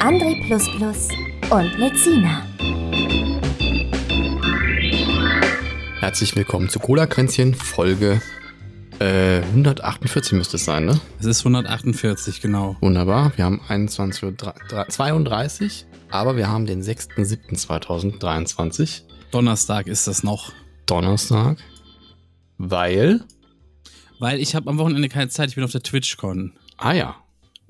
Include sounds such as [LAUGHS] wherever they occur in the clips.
André und Lezina. Herzlich willkommen zu Cola Kränzchen, Folge äh, 148 müsste es sein, ne? Es ist 148, genau. Wunderbar. Wir haben 21.32 Uhr, aber wir haben den 6.7.2023. Donnerstag ist das noch. Donnerstag. Weil? Weil ich habe am Wochenende keine Zeit, ich bin auf der TwitchCon. Ah ja.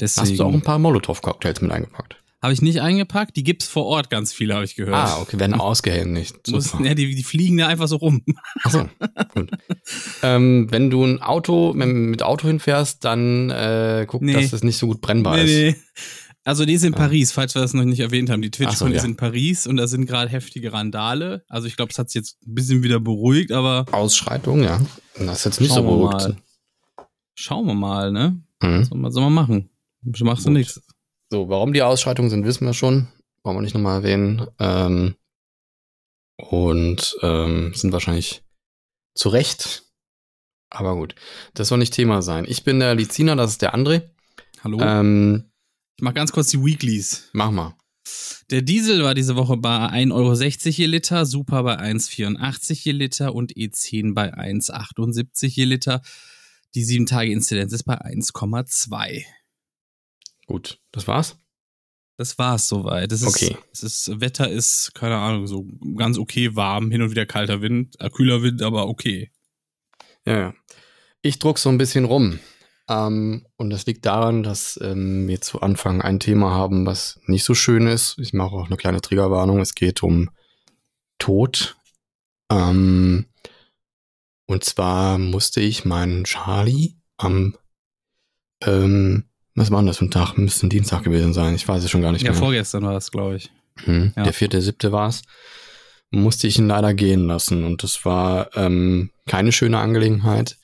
Deswegen. Hast du auch ein paar Molotow-Cocktails mit eingepackt? Habe ich nicht eingepackt. Die gibt's vor Ort ganz viele, habe ich gehört. Ah, okay, werden [LAUGHS] ausgehändigt. Muss, ja, die, die fliegen da einfach so rum. Achso, gut. ähm, wenn du ein Auto mit Auto hinfährst, dann äh, guck, nee. dass es nicht so gut brennbar nee, ist. Nee. Also die ist in Paris, falls wir das noch nicht erwähnt haben. Die TwitchCon so, ja. ist in Paris und da sind gerade heftige Randale. Also ich glaube, es hat sich jetzt ein bisschen wieder beruhigt, aber. Ausschreitung, ja. Das ist jetzt nicht so beruhigt. Mal. Schauen wir mal, ne? Mhm. Soll, man, soll man machen. Machst du nichts. So, warum die Ausschreitungen sind, wissen wir schon. Wollen wir nicht nochmal erwähnen. Ähm, und ähm, sind wahrscheinlich zu Recht. Aber gut, das soll nicht Thema sein. Ich bin der Lizina, das ist der André. Hallo. Ähm, ich mach ganz kurz die Weeklies. Mach mal. Der Diesel war diese Woche bei 1,60 Euro je Liter, Super bei 1,84 je Liter und E10 bei 1,78 je Liter. Die 7-Tage-Inzidenz ist bei 1,2. Gut, das war's? Das war's soweit. Das okay. Ist, das Wetter ist, keine Ahnung, so ganz okay warm, hin und wieder kalter Wind, äh, kühler Wind, aber okay. Ja, ja. Ich druck so ein bisschen rum. Ähm, und das liegt daran, dass ähm, wir zu Anfang ein Thema haben, was nicht so schön ist. Ich mache auch eine kleine Triggerwarnung. Es geht um Tod. Ähm, und zwar musste ich meinen Charlie am, ähm, was war denn das für ein Tag? Müsste ein Dienstag gewesen sein. Ich weiß es schon gar nicht ja, mehr. Ja, vorgestern war das, glaube ich. Hm, ja. Der vierte, siebte war es. Musste ich ihn leider gehen lassen. Und das war ähm, keine schöne Angelegenheit.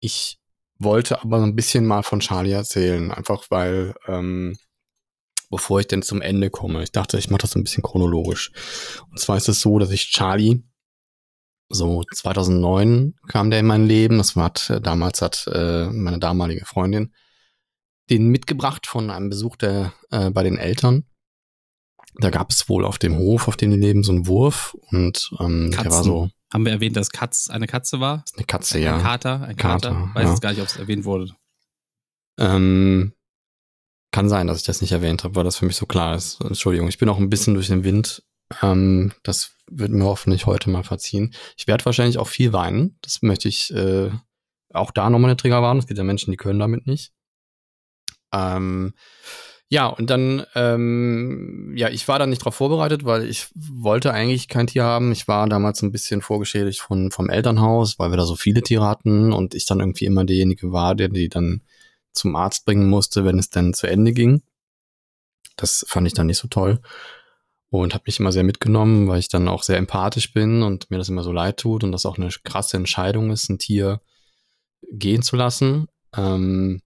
Ich wollte aber ein bisschen mal von Charlie erzählen, einfach weil, ähm, bevor ich denn zum Ende komme, ich dachte, ich mache das ein bisschen chronologisch. Und zwar ist es so, dass ich Charlie so 2009 kam der in mein Leben. Das war damals hat äh, meine damalige Freundin den mitgebracht von einem Besuch der äh, bei den Eltern. Da gab es wohl auf dem Hof, auf dem die leben, so einen Wurf und ähm, der war so haben wir erwähnt, dass Katz eine Katze war? Eine Katze, ja. Ein Kater, ein Kater. Kater Weiß ja. jetzt gar nicht, ob es erwähnt wurde. Ähm, kann sein, dass ich das nicht erwähnt habe, weil das für mich so klar ist. Entschuldigung, ich bin auch ein bisschen durch den Wind. Ähm, das wird mir hoffentlich heute mal verziehen. Ich werde wahrscheinlich auch viel weinen. Das möchte ich äh, auch da nochmal eine Trigger warnen. Es gibt ja Menschen, die können damit nicht. Ähm, ja, und dann, ähm, ja, ich war da nicht drauf vorbereitet, weil ich wollte eigentlich kein Tier haben. Ich war damals ein bisschen vorgeschädigt von, vom Elternhaus, weil wir da so viele Tiere hatten und ich dann irgendwie immer derjenige war, der die dann zum Arzt bringen musste, wenn es dann zu Ende ging. Das fand ich dann nicht so toll und habe mich immer sehr mitgenommen, weil ich dann auch sehr empathisch bin und mir das immer so leid tut und das auch eine krasse Entscheidung ist, ein Tier gehen zu lassen. Ähm,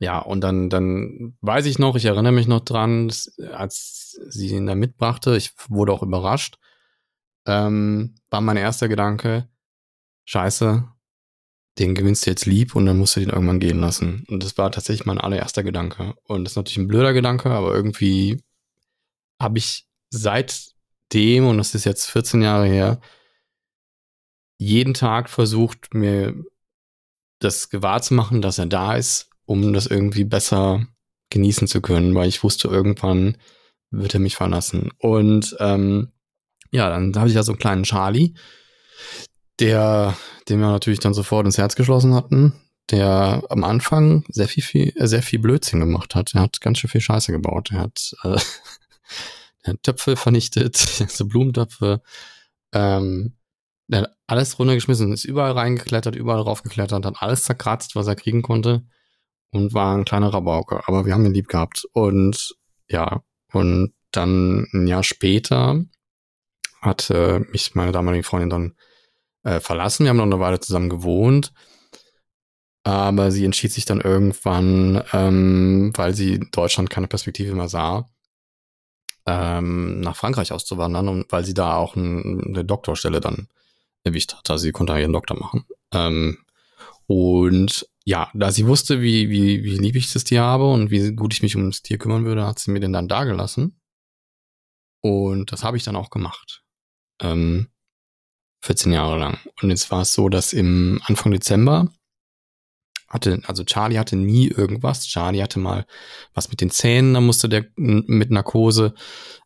ja, und dann, dann weiß ich noch, ich erinnere mich noch dran, als sie ihn da mitbrachte, ich wurde auch überrascht, ähm, war mein erster Gedanke, scheiße, den gewinnst du jetzt lieb und dann musst du den irgendwann gehen lassen. Und das war tatsächlich mein allererster Gedanke. Und das ist natürlich ein blöder Gedanke, aber irgendwie habe ich seitdem, und das ist jetzt 14 Jahre her, jeden Tag versucht, mir das gewahr zu machen, dass er da ist um das irgendwie besser genießen zu können, weil ich wusste, irgendwann wird er mich verlassen. Und ähm, ja, dann habe ich ja so einen kleinen Charlie, der, den wir natürlich dann sofort ins Herz geschlossen hatten, der am Anfang sehr viel, viel äh, sehr viel Blödsinn gemacht hat. Er hat ganz schön viel Scheiße gebaut. Er hat, äh, [LAUGHS] er hat Töpfe vernichtet, [LAUGHS] so Blumentöpfe, ähm, er hat alles runtergeschmissen, ist überall reingeklettert, überall raufgeklettert, hat alles zerkratzt, was er kriegen konnte. Und war ein kleiner Rabauker, aber wir haben ihn lieb gehabt. Und ja, und dann ein Jahr später hat äh, mich meine damalige Freundin dann äh, verlassen. Wir haben noch eine Weile zusammen gewohnt. Aber sie entschied sich dann irgendwann, ähm, weil sie Deutschland keine Perspektive mehr sah, ähm, nach Frankreich auszuwandern und weil sie da auch ein, eine Doktorstelle dann erwischt hat. Also sie konnte ihren Doktor machen. Ähm, und ja, da sie wusste, wie, wie, wie lieb ich das Tier habe und wie gut ich mich um das Tier kümmern würde, hat sie mir den dann dagelassen. Und das habe ich dann auch gemacht. Ähm, 14 Jahre lang. Und jetzt war es so, dass im Anfang Dezember hatte, also Charlie hatte nie irgendwas. Charlie hatte mal was mit den Zähnen, da musste der mit Narkose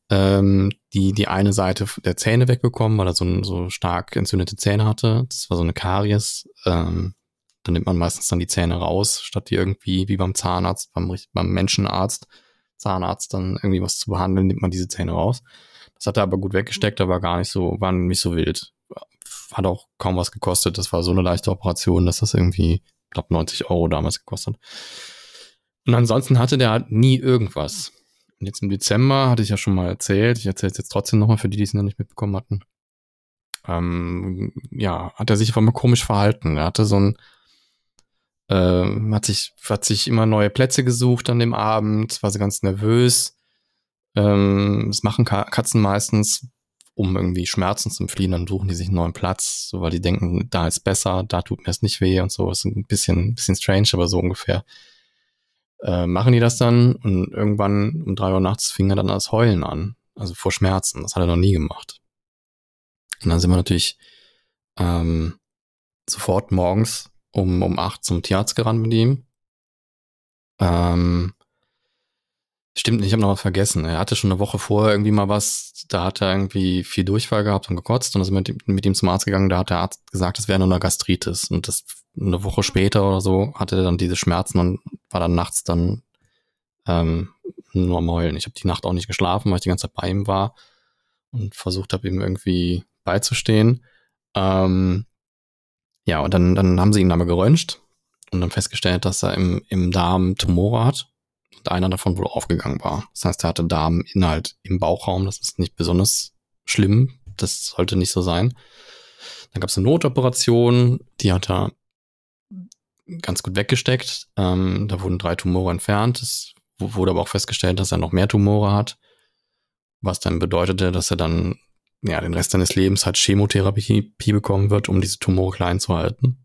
ähm, die, die eine Seite der Zähne wegbekommen, weil er so, so stark entzündete Zähne hatte. Das war so eine Karies. Ähm, dann nimmt man meistens dann die Zähne raus, statt die irgendwie wie beim Zahnarzt, beim, beim Menschenarzt, Zahnarzt dann irgendwie was zu behandeln, nimmt man diese Zähne raus. Das hat er aber gut weggesteckt, aber gar nicht so, war nicht so wild. Hat auch kaum was gekostet. Das war so eine leichte Operation, dass das irgendwie glaube 90 Euro damals gekostet. Und ansonsten hatte der halt nie irgendwas. Und jetzt im Dezember hatte ich ja schon mal erzählt, ich erzähle es jetzt trotzdem nochmal für die, die es noch nicht mitbekommen hatten. Ähm, ja, hat er sich einfach mal komisch verhalten. Er hatte so ein, äh, hat sich, hat sich immer neue Plätze gesucht an dem Abend, war so ganz nervös. Ähm, das machen Katzen meistens, um irgendwie Schmerzen zu fliehen, dann suchen die sich einen neuen Platz, so weil die denken, da ist besser, da tut mir es nicht weh und so. Ist ein bisschen, bisschen strange, aber so ungefähr. Äh, machen die das dann und irgendwann um drei Uhr nachts fing er dann das Heulen an. Also vor Schmerzen. Das hat er noch nie gemacht. Und dann sind wir natürlich ähm, sofort morgens um, um acht zum Tierarzt gerannt mit ihm. Ähm, Stimmt nicht, ich habe noch was vergessen. Er hatte schon eine Woche vorher irgendwie mal was, da hat er irgendwie viel Durchfall gehabt und gekotzt und sind wir mit ihm zum Arzt gegangen, da hat der Arzt gesagt, es wäre nur eine Gastritis. Und das eine Woche später oder so hatte er dann diese Schmerzen und war dann nachts dann ähm, nur am Heulen. Ich habe die Nacht auch nicht geschlafen, weil ich die ganze Zeit bei ihm war und versucht habe, ihm irgendwie beizustehen. Ähm, ja, und dann, dann haben sie ihn aber geröntgt und dann festgestellt, dass er im, im Darm Tumore hat und einer davon wohl aufgegangen war. Das heißt, er hatte Darminhalt im Bauchraum. Das ist nicht besonders schlimm. Das sollte nicht so sein. Dann gab es eine Notoperation, die hat er ganz gut weggesteckt. Ähm, da wurden drei Tumore entfernt. Es wurde aber auch festgestellt, dass er noch mehr Tumore hat, was dann bedeutete, dass er dann ja den Rest seines Lebens halt Chemotherapie bekommen wird, um diese Tumore klein zu halten.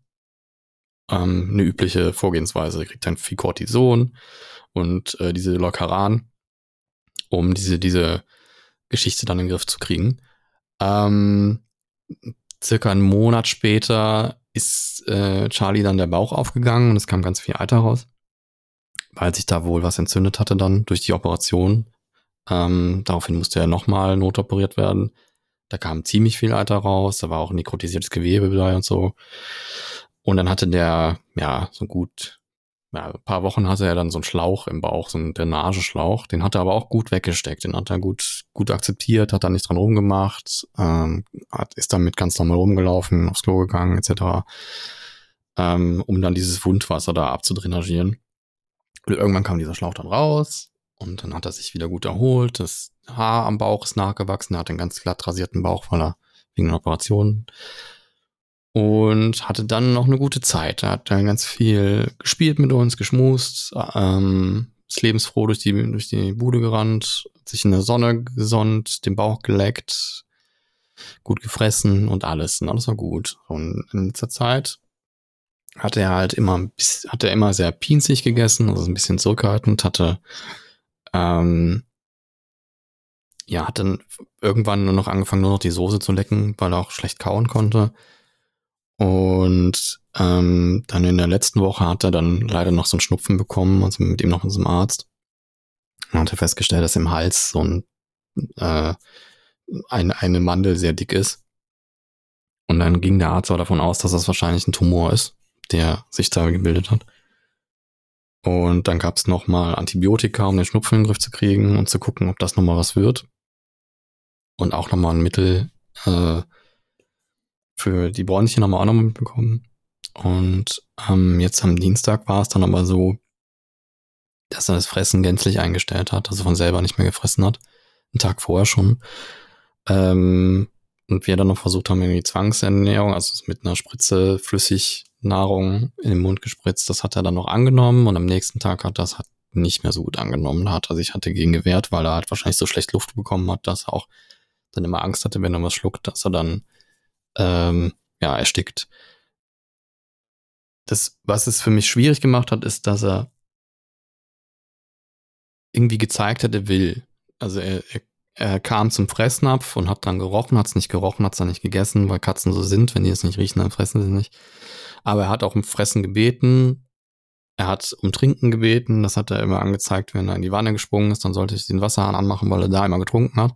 Ähm, eine übliche Vorgehensweise. Er kriegt dann viel Cortison und äh, diese Lockeran, um diese, diese Geschichte dann in den Griff zu kriegen. Ähm, circa einen Monat später ist äh, Charlie dann der Bauch aufgegangen und es kam ganz viel Alter raus, weil sich da wohl was entzündet hatte dann durch die Operation. Ähm, daraufhin musste er nochmal notoperiert werden. Da kam ziemlich viel Alter raus, da war auch nekrotisiertes Gewebe dabei und so. Und dann hatte der, ja, so gut ja, ein paar Wochen hatte er dann so einen Schlauch im Bauch, so einen Drainageschlauch. Den hat er aber auch gut weggesteckt. Den hat er gut, gut akzeptiert, hat da nicht dran rumgemacht, ähm, hat, ist damit ganz normal rumgelaufen, aufs Klo gegangen, etc. Ähm, um dann dieses Wundwasser da abzudrainagieren. Und irgendwann kam dieser Schlauch dann raus und dann hat er sich wieder gut erholt. Das Haar am Bauch ist nachgewachsen. Er hat einen ganz glatt rasierten Bauch, weil er wegen einer Operation und hatte dann noch eine gute Zeit. Er hat dann ganz viel gespielt mit uns, geschmust, ähm, ist lebensfroh durch die, durch die Bude gerannt, sich in der Sonne gesonnt, den Bauch geleckt, gut gefressen und alles. Und alles war gut. Und in letzter Zeit hat er halt immer, hat er immer sehr pinzig gegessen, also ein bisschen zurückhaltend, hatte, ähm, ja, hat dann irgendwann nur noch angefangen, nur noch die Soße zu lecken, weil er auch schlecht kauen konnte. Und ähm, dann in der letzten Woche hat er dann leider noch so einen Schnupfen bekommen, also mit ihm noch zum Arzt. Und hat er festgestellt, dass im Hals so ein, äh, eine, eine Mandel sehr dick ist. Und dann ging der Arzt auch davon aus, dass das wahrscheinlich ein Tumor ist, der sich da gebildet hat. Und dann gab es nochmal Antibiotika, um den Schnupfen in den Griff zu kriegen und zu gucken, ob das nochmal was wird. Und auch nochmal ein Mittel, äh, für die Bräunchen haben wir auch noch mitbekommen. Und ähm, jetzt am Dienstag war es dann aber so, dass er das Fressen gänzlich eingestellt hat, also von selber nicht mehr gefressen hat. Einen Tag vorher schon. Ähm, und wir dann noch versucht haben, irgendwie Zwangsernährung, also mit einer Spritze Flüssignahrung in den Mund gespritzt. Das hat er dann noch angenommen und am nächsten Tag hat das hat nicht mehr so gut angenommen. Da hat er sich hatte gegen gewehrt, weil er halt wahrscheinlich so schlecht Luft bekommen hat, dass er auch dann immer Angst hatte, wenn er was schluckt, dass er dann ähm, ja erstickt. Das, was es für mich schwierig gemacht hat, ist, dass er irgendwie gezeigt hat, er will. Also er, er er kam zum Fressnapf und hat dran gerochen, hat es nicht gerochen, hat es dann nicht gegessen, weil Katzen so sind, wenn die es nicht riechen, dann fressen sie nicht. Aber er hat auch um Fressen gebeten, er hat um Trinken gebeten, das hat er immer angezeigt, wenn er in die Wanne gesprungen ist, dann sollte ich den Wasserhahn anmachen, weil er da immer getrunken hat.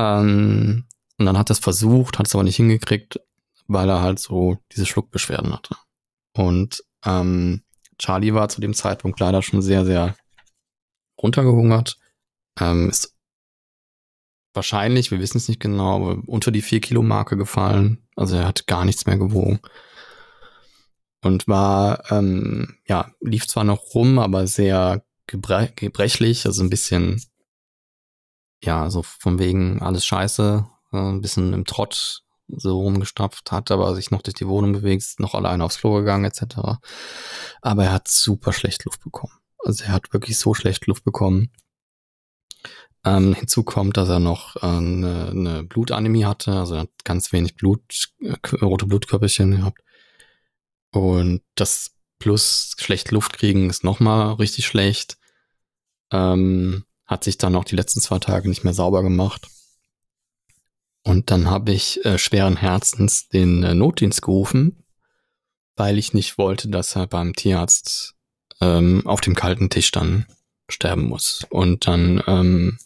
Ähm, und dann hat er es versucht, hat es aber nicht hingekriegt, weil er halt so diese Schluckbeschwerden hatte. Und ähm, Charlie war zu dem Zeitpunkt leider schon sehr, sehr runtergehungert, ähm, ist wahrscheinlich, wir wissen es nicht genau, aber unter die 4-Kilo-Marke gefallen. Also er hat gar nichts mehr gewogen. Und war, ähm, ja, lief zwar noch rum, aber sehr gebre gebrechlich, also ein bisschen, ja, so von wegen alles scheiße, äh, ein bisschen im Trott so rumgestapft, hat aber sich noch durch die Wohnung bewegt, noch alleine aufs Klo gegangen, etc. Aber er hat super schlecht Luft bekommen. Also er hat wirklich so schlecht Luft bekommen. Ähm, hinzu kommt, dass er noch äh, eine, eine Blutanämie hatte, also er hat ganz wenig Blut, äh, rote Blutkörperchen gehabt. Und das plus schlecht Luft kriegen ist nochmal richtig schlecht. Ähm, hat sich dann auch die letzten zwei Tage nicht mehr sauber gemacht. Und dann habe ich äh, schweren Herzens den äh, Notdienst gerufen, weil ich nicht wollte, dass er beim Tierarzt ähm, auf dem kalten Tisch dann sterben muss. Und dann ähm,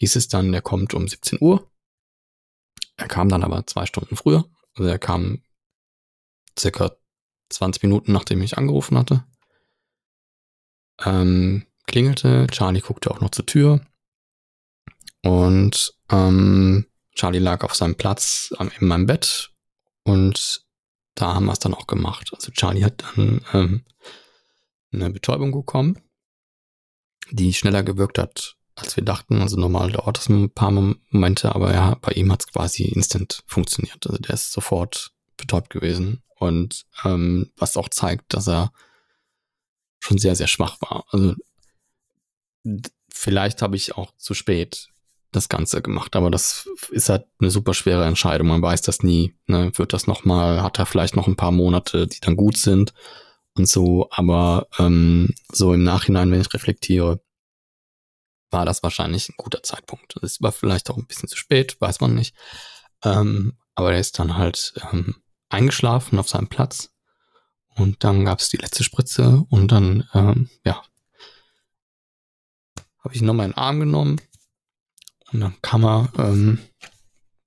hieß es dann, der kommt um 17 Uhr. Er kam dann aber zwei Stunden früher. Also er kam circa 20 Minuten, nachdem ich angerufen hatte. Ähm, klingelte, Charlie guckte auch noch zur Tür. Und ähm, Charlie lag auf seinem Platz in meinem Bett und da haben wir es dann auch gemacht. Also Charlie hat dann ähm, eine Betäubung bekommen, die schneller gewirkt hat als wir dachten. Also normal dauert das ein paar Momente, aber ja, bei ihm hat es quasi instant funktioniert. Also der ist sofort betäubt gewesen. Und ähm, was auch zeigt, dass er schon sehr, sehr schwach war. Also vielleicht habe ich auch zu spät das Ganze gemacht, aber das ist halt eine super schwere Entscheidung. Man weiß das nie. Ne? Wird das nochmal, hat er vielleicht noch ein paar Monate, die dann gut sind und so, aber ähm, so im Nachhinein, wenn ich reflektiere, war das wahrscheinlich ein guter Zeitpunkt. Es war vielleicht auch ein bisschen zu spät, weiß man nicht. Ähm, aber er ist dann halt ähm, eingeschlafen auf seinem Platz. Und dann gab es die letzte Spritze und dann, ähm, ja, habe ich ihn nochmal in den Arm genommen. Und dann kam er, ähm,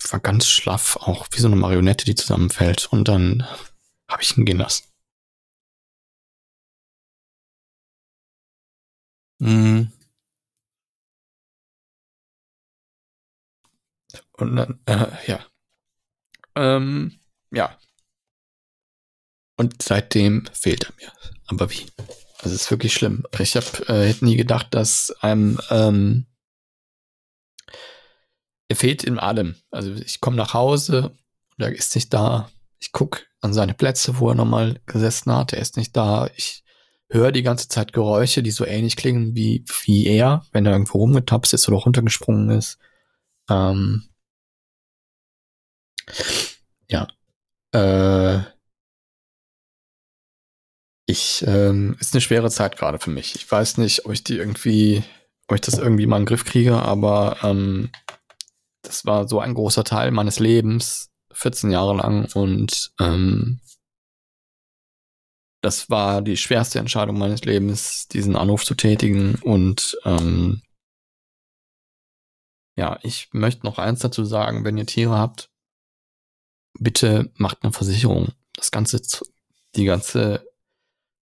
war ganz schlaff, auch wie so eine Marionette, die zusammenfällt. Und dann habe ich ihn gehen lassen. Mhm. Und dann, äh, ja. Ähm, ja. Und seitdem fehlt er mir. Aber wie? Das ist wirklich schlimm. Ich hab, äh, hätte nie gedacht, dass einem ähm, er fehlt in allem. Also ich komme nach Hause und er ist nicht da. Ich guck an seine Plätze, wo er nochmal gesessen hat. Er ist nicht da. Ich höre die ganze Zeit Geräusche, die so ähnlich klingen wie, wie er, wenn er irgendwo rumgetapst ist oder runtergesprungen ist. Ähm, ja. Äh, ich, ähm, ist eine schwere Zeit gerade für mich. Ich weiß nicht, ob ich die irgendwie, ob ich das irgendwie mal in den Griff kriege, aber ähm, das war so ein großer Teil meines Lebens, 14 Jahre lang und ähm, das war die schwerste Entscheidung meines Lebens, diesen Anruf zu tätigen und ähm, ja, ich möchte noch eins dazu sagen, wenn ihr Tiere habt, bitte macht eine Versicherung. Das ganze, die ganze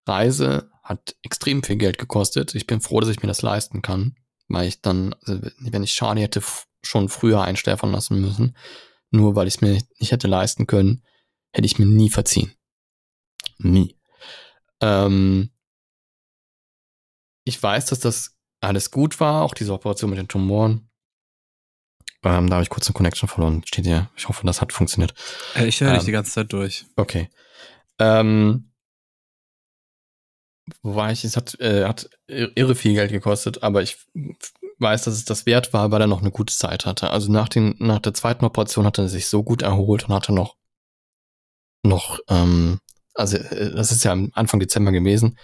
Reise hat extrem viel Geld gekostet. Ich bin froh, dass ich mir das leisten kann, weil ich dann, also wenn ich Charlie hätte schon früher einsterben lassen müssen, nur weil ich es mir nicht hätte leisten können, hätte ich mir nie verziehen. Nie. Ähm, ich weiß, dass das alles gut war, auch diese Operation mit den Tumoren. Ähm, da habe ich kurz eine Connection verloren. Steht hier. Ich hoffe, das hat funktioniert. Äh, ich höre dich Ähm, die ganze Zeit durch. Okay. Ähm, wo war ich? Es hat, äh, hat irre viel Geld gekostet, aber ich weiß, dass es das wert war, weil er noch eine gute Zeit hatte. Also nach, den, nach der zweiten Operation hat er sich so gut erholt und hatte noch, noch, ähm, also äh, das ist ja Anfang Dezember gewesen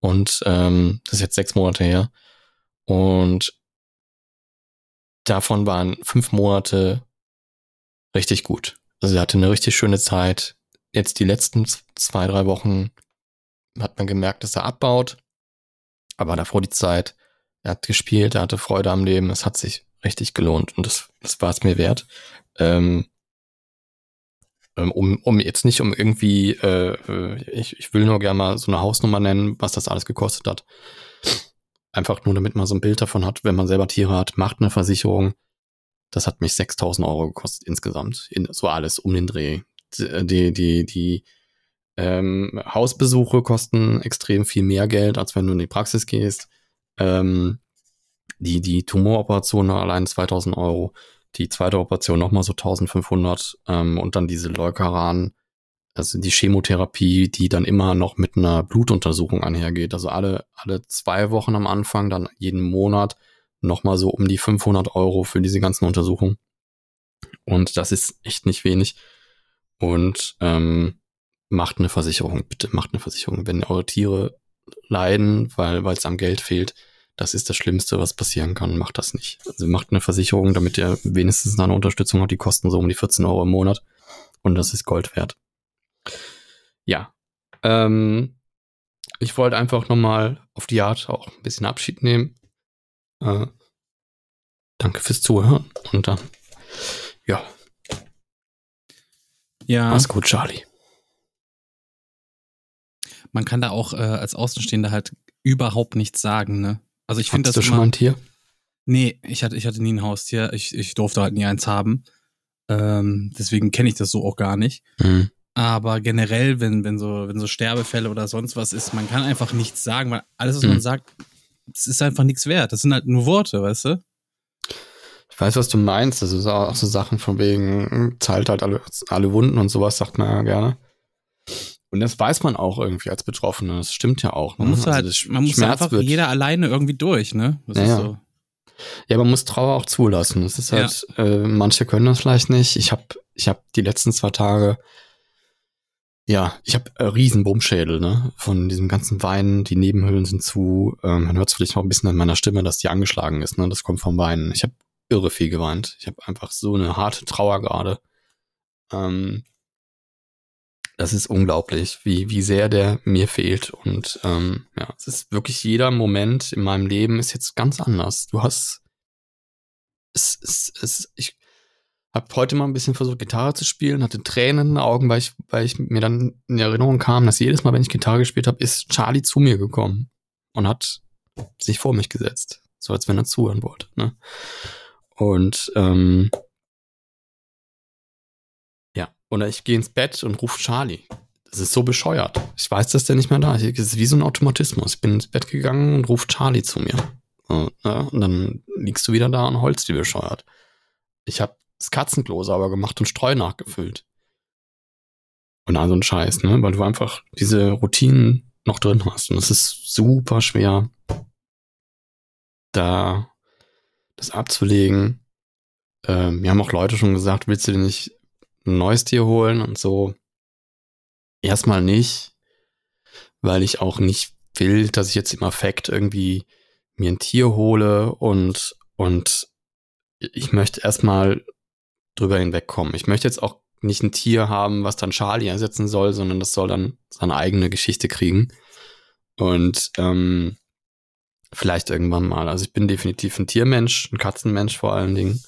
und ähm, das ist jetzt sechs Monate her. Und davon waren fünf Monate richtig gut. Also er hatte eine richtig schöne Zeit. Jetzt die letzten zwei, drei Wochen hat man gemerkt, dass er abbaut. Aber davor die Zeit, er hat gespielt, er hatte Freude am Leben, es hat sich richtig gelohnt und das, das war es mir wert. Ähm, ähm, um, um jetzt nicht um irgendwie, äh, äh, ich, ich will nur gerne mal so eine Hausnummer nennen, was das alles gekostet hat. Einfach nur, damit man so ein Bild davon hat, wenn man selber Tiere hat, macht eine Versicherung. Das hat mich 6000 Euro gekostet insgesamt. In, so alles um den Dreh. Die, die, die, die ähm, Hausbesuche kosten extrem viel mehr Geld, als wenn du in die Praxis gehst. Ähm, die, die Tumoroperation allein 2000 Euro. Die zweite Operation nochmal so 1500. Ähm, und dann diese Leukaran, also die Chemotherapie, die dann immer noch mit einer Blutuntersuchung einhergeht. Also alle, alle zwei Wochen am Anfang, dann jeden Monat nochmal so um die 500 Euro für diese ganzen Untersuchungen. Und das ist echt nicht wenig. Und ähm, macht eine Versicherung, bitte macht eine Versicherung. Wenn eure Tiere leiden, weil es am Geld fehlt, das ist das Schlimmste, was passieren kann. Macht das nicht. Also macht eine Versicherung, damit ihr wenigstens eine Unterstützung habt. Die kosten so um die 14 Euro im Monat. Und das ist Gold wert. Ja. Ähm, ich wollte einfach nochmal auf die Art auch ein bisschen Abschied nehmen. Äh, danke fürs Zuhören. Und dann, ja, Ja, mach's gut, Charlie. man kann da auch äh, als Außenstehender halt überhaupt nichts sagen, ne? Also ich finde das du schon mal ein Tier? Nee, ich hatte, ich hatte nie ein Haustier. Ich, ich durfte halt nie eins haben. Ähm, deswegen kenne ich das so auch gar nicht. Mhm. Aber generell, wenn, wenn, so, wenn so Sterbefälle oder sonst was ist, man kann einfach nichts sagen, weil alles, was Mhm. man sagt, es ist einfach nichts wert. Das sind halt nur Worte, weißt du? Ich weiß, was du meinst. Das ist auch so Sachen von wegen, hm, zahlt halt alle, alle Wunden und sowas, sagt man ja gerne. Und das weiß man auch irgendwie als Betroffener. Das stimmt ja auch. Man ne? muss Also halt, man muss einfach wird- jeder alleine irgendwie durch, ne? Das Ja, ist ja. so. Ja, man muss Trauer auch zulassen. Das ist halt, äh, manche können das vielleicht nicht. Ich habe ich hab die letzten zwei Tage, ja, ich habe äh, riesen Bummschädel, ne? Von diesem ganzen Weinen, die Nebenhöhlen sind zu. Ähm, man hört es vielleicht noch ein bisschen an meiner Stimme, dass die angeschlagen ist, ne? Das kommt vom Weinen. Ich habe irre viel geweint. Ich habe einfach so eine harte Trauer gerade. Ähm, das ist unglaublich, wie, wie sehr der mir fehlt. Und ähm, ja, es ist wirklich jeder Moment in meinem Leben ist jetzt ganz anders. Du hast es, es, es ich habe heute mal ein bisschen versucht, Gitarre zu spielen, hatte Tränen in den Augen, weil ich, weil ich mir dann in Erinnerung kam, dass jedes Mal, wenn ich Gitarre gespielt habe, ist Charlie zu mir gekommen und hat sich vor mich gesetzt. So als wenn er zuhören wollte. Ne? Und ähm, ja, oder ich gehe ins Bett und rufe Charlie. Das ist so bescheuert. Ich weiß, dass der nicht mehr da ist. Es ist wie so ein Automatismus. Ich bin ins Bett gegangen und rufe Charlie zu mir. So, ne? Und dann liegst du wieder da und holst wie bescheuert. Ich habe das Katzenklo sauber gemacht und Streu nachgefüllt. Und all so ein Scheiß, ne? Weil du einfach diese Routinen noch drin hast. Und es ist super schwer, da das abzulegen. Ähm, mir haben auch Leute schon gesagt, willst du dir nicht ein neues Tier holen und so? Erstmal nicht, weil ich auch nicht will, dass ich jetzt im Affekt irgendwie mir ein Tier hole und, und ich möchte erstmal drüber hinwegkommen. Ich möchte jetzt auch nicht ein Tier haben, was dann Charlie ersetzen soll, sondern das soll dann seine eigene Geschichte kriegen. Und ähm, vielleicht irgendwann mal. Also ich bin definitiv ein Tiermensch, ein Katzenmensch vor allen Dingen.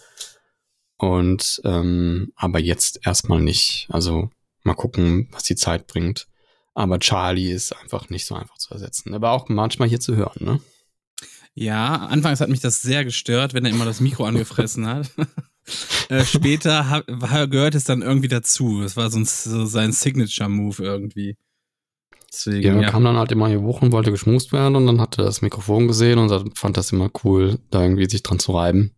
Und ähm, aber jetzt erstmal nicht. Also mal gucken, was die Zeit bringt. Aber Charlie ist einfach nicht so einfach zu ersetzen. Aber auch manchmal hier zu hören, ne? Ja, anfangs hat mich das sehr gestört, wenn er immer das Mikro angefressen hat. [LAUGHS] äh, später hab, war, gehört es dann irgendwie dazu. Es war so, ein, so sein Signature-Move irgendwie. Deswegen, Ja, ja. kam dann halt immer hier hoch und wollte geschmust werden und dann hat er das Mikrofon gesehen und fand das immer cool, da irgendwie sich dran zu reiben.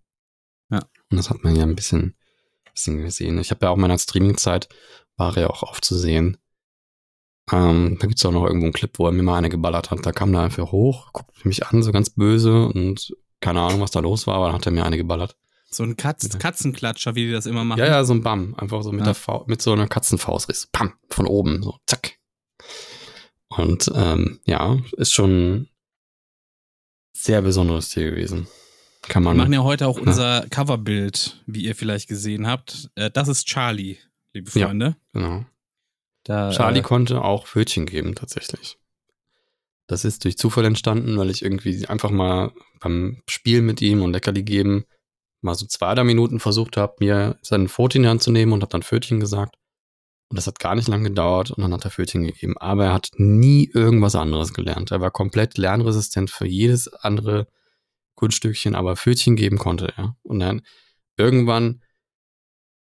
Ja. Und das hat man ja ein bisschen, bisschen gesehen. Ich habe ja auch in meiner Streaming-Zeit, war er ja auch oft zu sehen. Ähm, da gibt's auch noch irgendwo einen Clip, wo er mir mal eine geballert hat. Da kam er einfach hoch, guckte mich an, so ganz böse und keine Ahnung, was da los war, aber dann hat er mir eine geballert. So ein Katz Ja. Katzenklatscher, wie die das immer machen. Ja, ja, so ein Bam. Einfach so mit, Ja. der Fau mit so einer Katzenfaust. Pam, von oben, so zack. Und ähm, ja, ist schon sehr besonderes Tier gewesen. Kann Wir man. machen ja heute auch Ja. unser Coverbild, wie ihr vielleicht gesehen habt. Äh, Das ist Charlie, liebe Ja. Freunde. genau. Da, Charlie äh, konnte auch Pfötchen geben, tatsächlich. Das ist durch Zufall entstanden, weil ich irgendwie einfach mal beim Spiel mit ihm und Leckerli geben mal so zwei, drei Minuten versucht habe, mir seinen Pfoten in die Hand zu nehmen und habe dann Pfötchen gesagt. Und das hat gar nicht lang gedauert und dann hat er Pfötchen gegeben. Aber er hat nie irgendwas anderes gelernt. Er war komplett lernresistent für jedes andere Kunststückchen, aber Pfötchen geben konnte er. Und dann irgendwann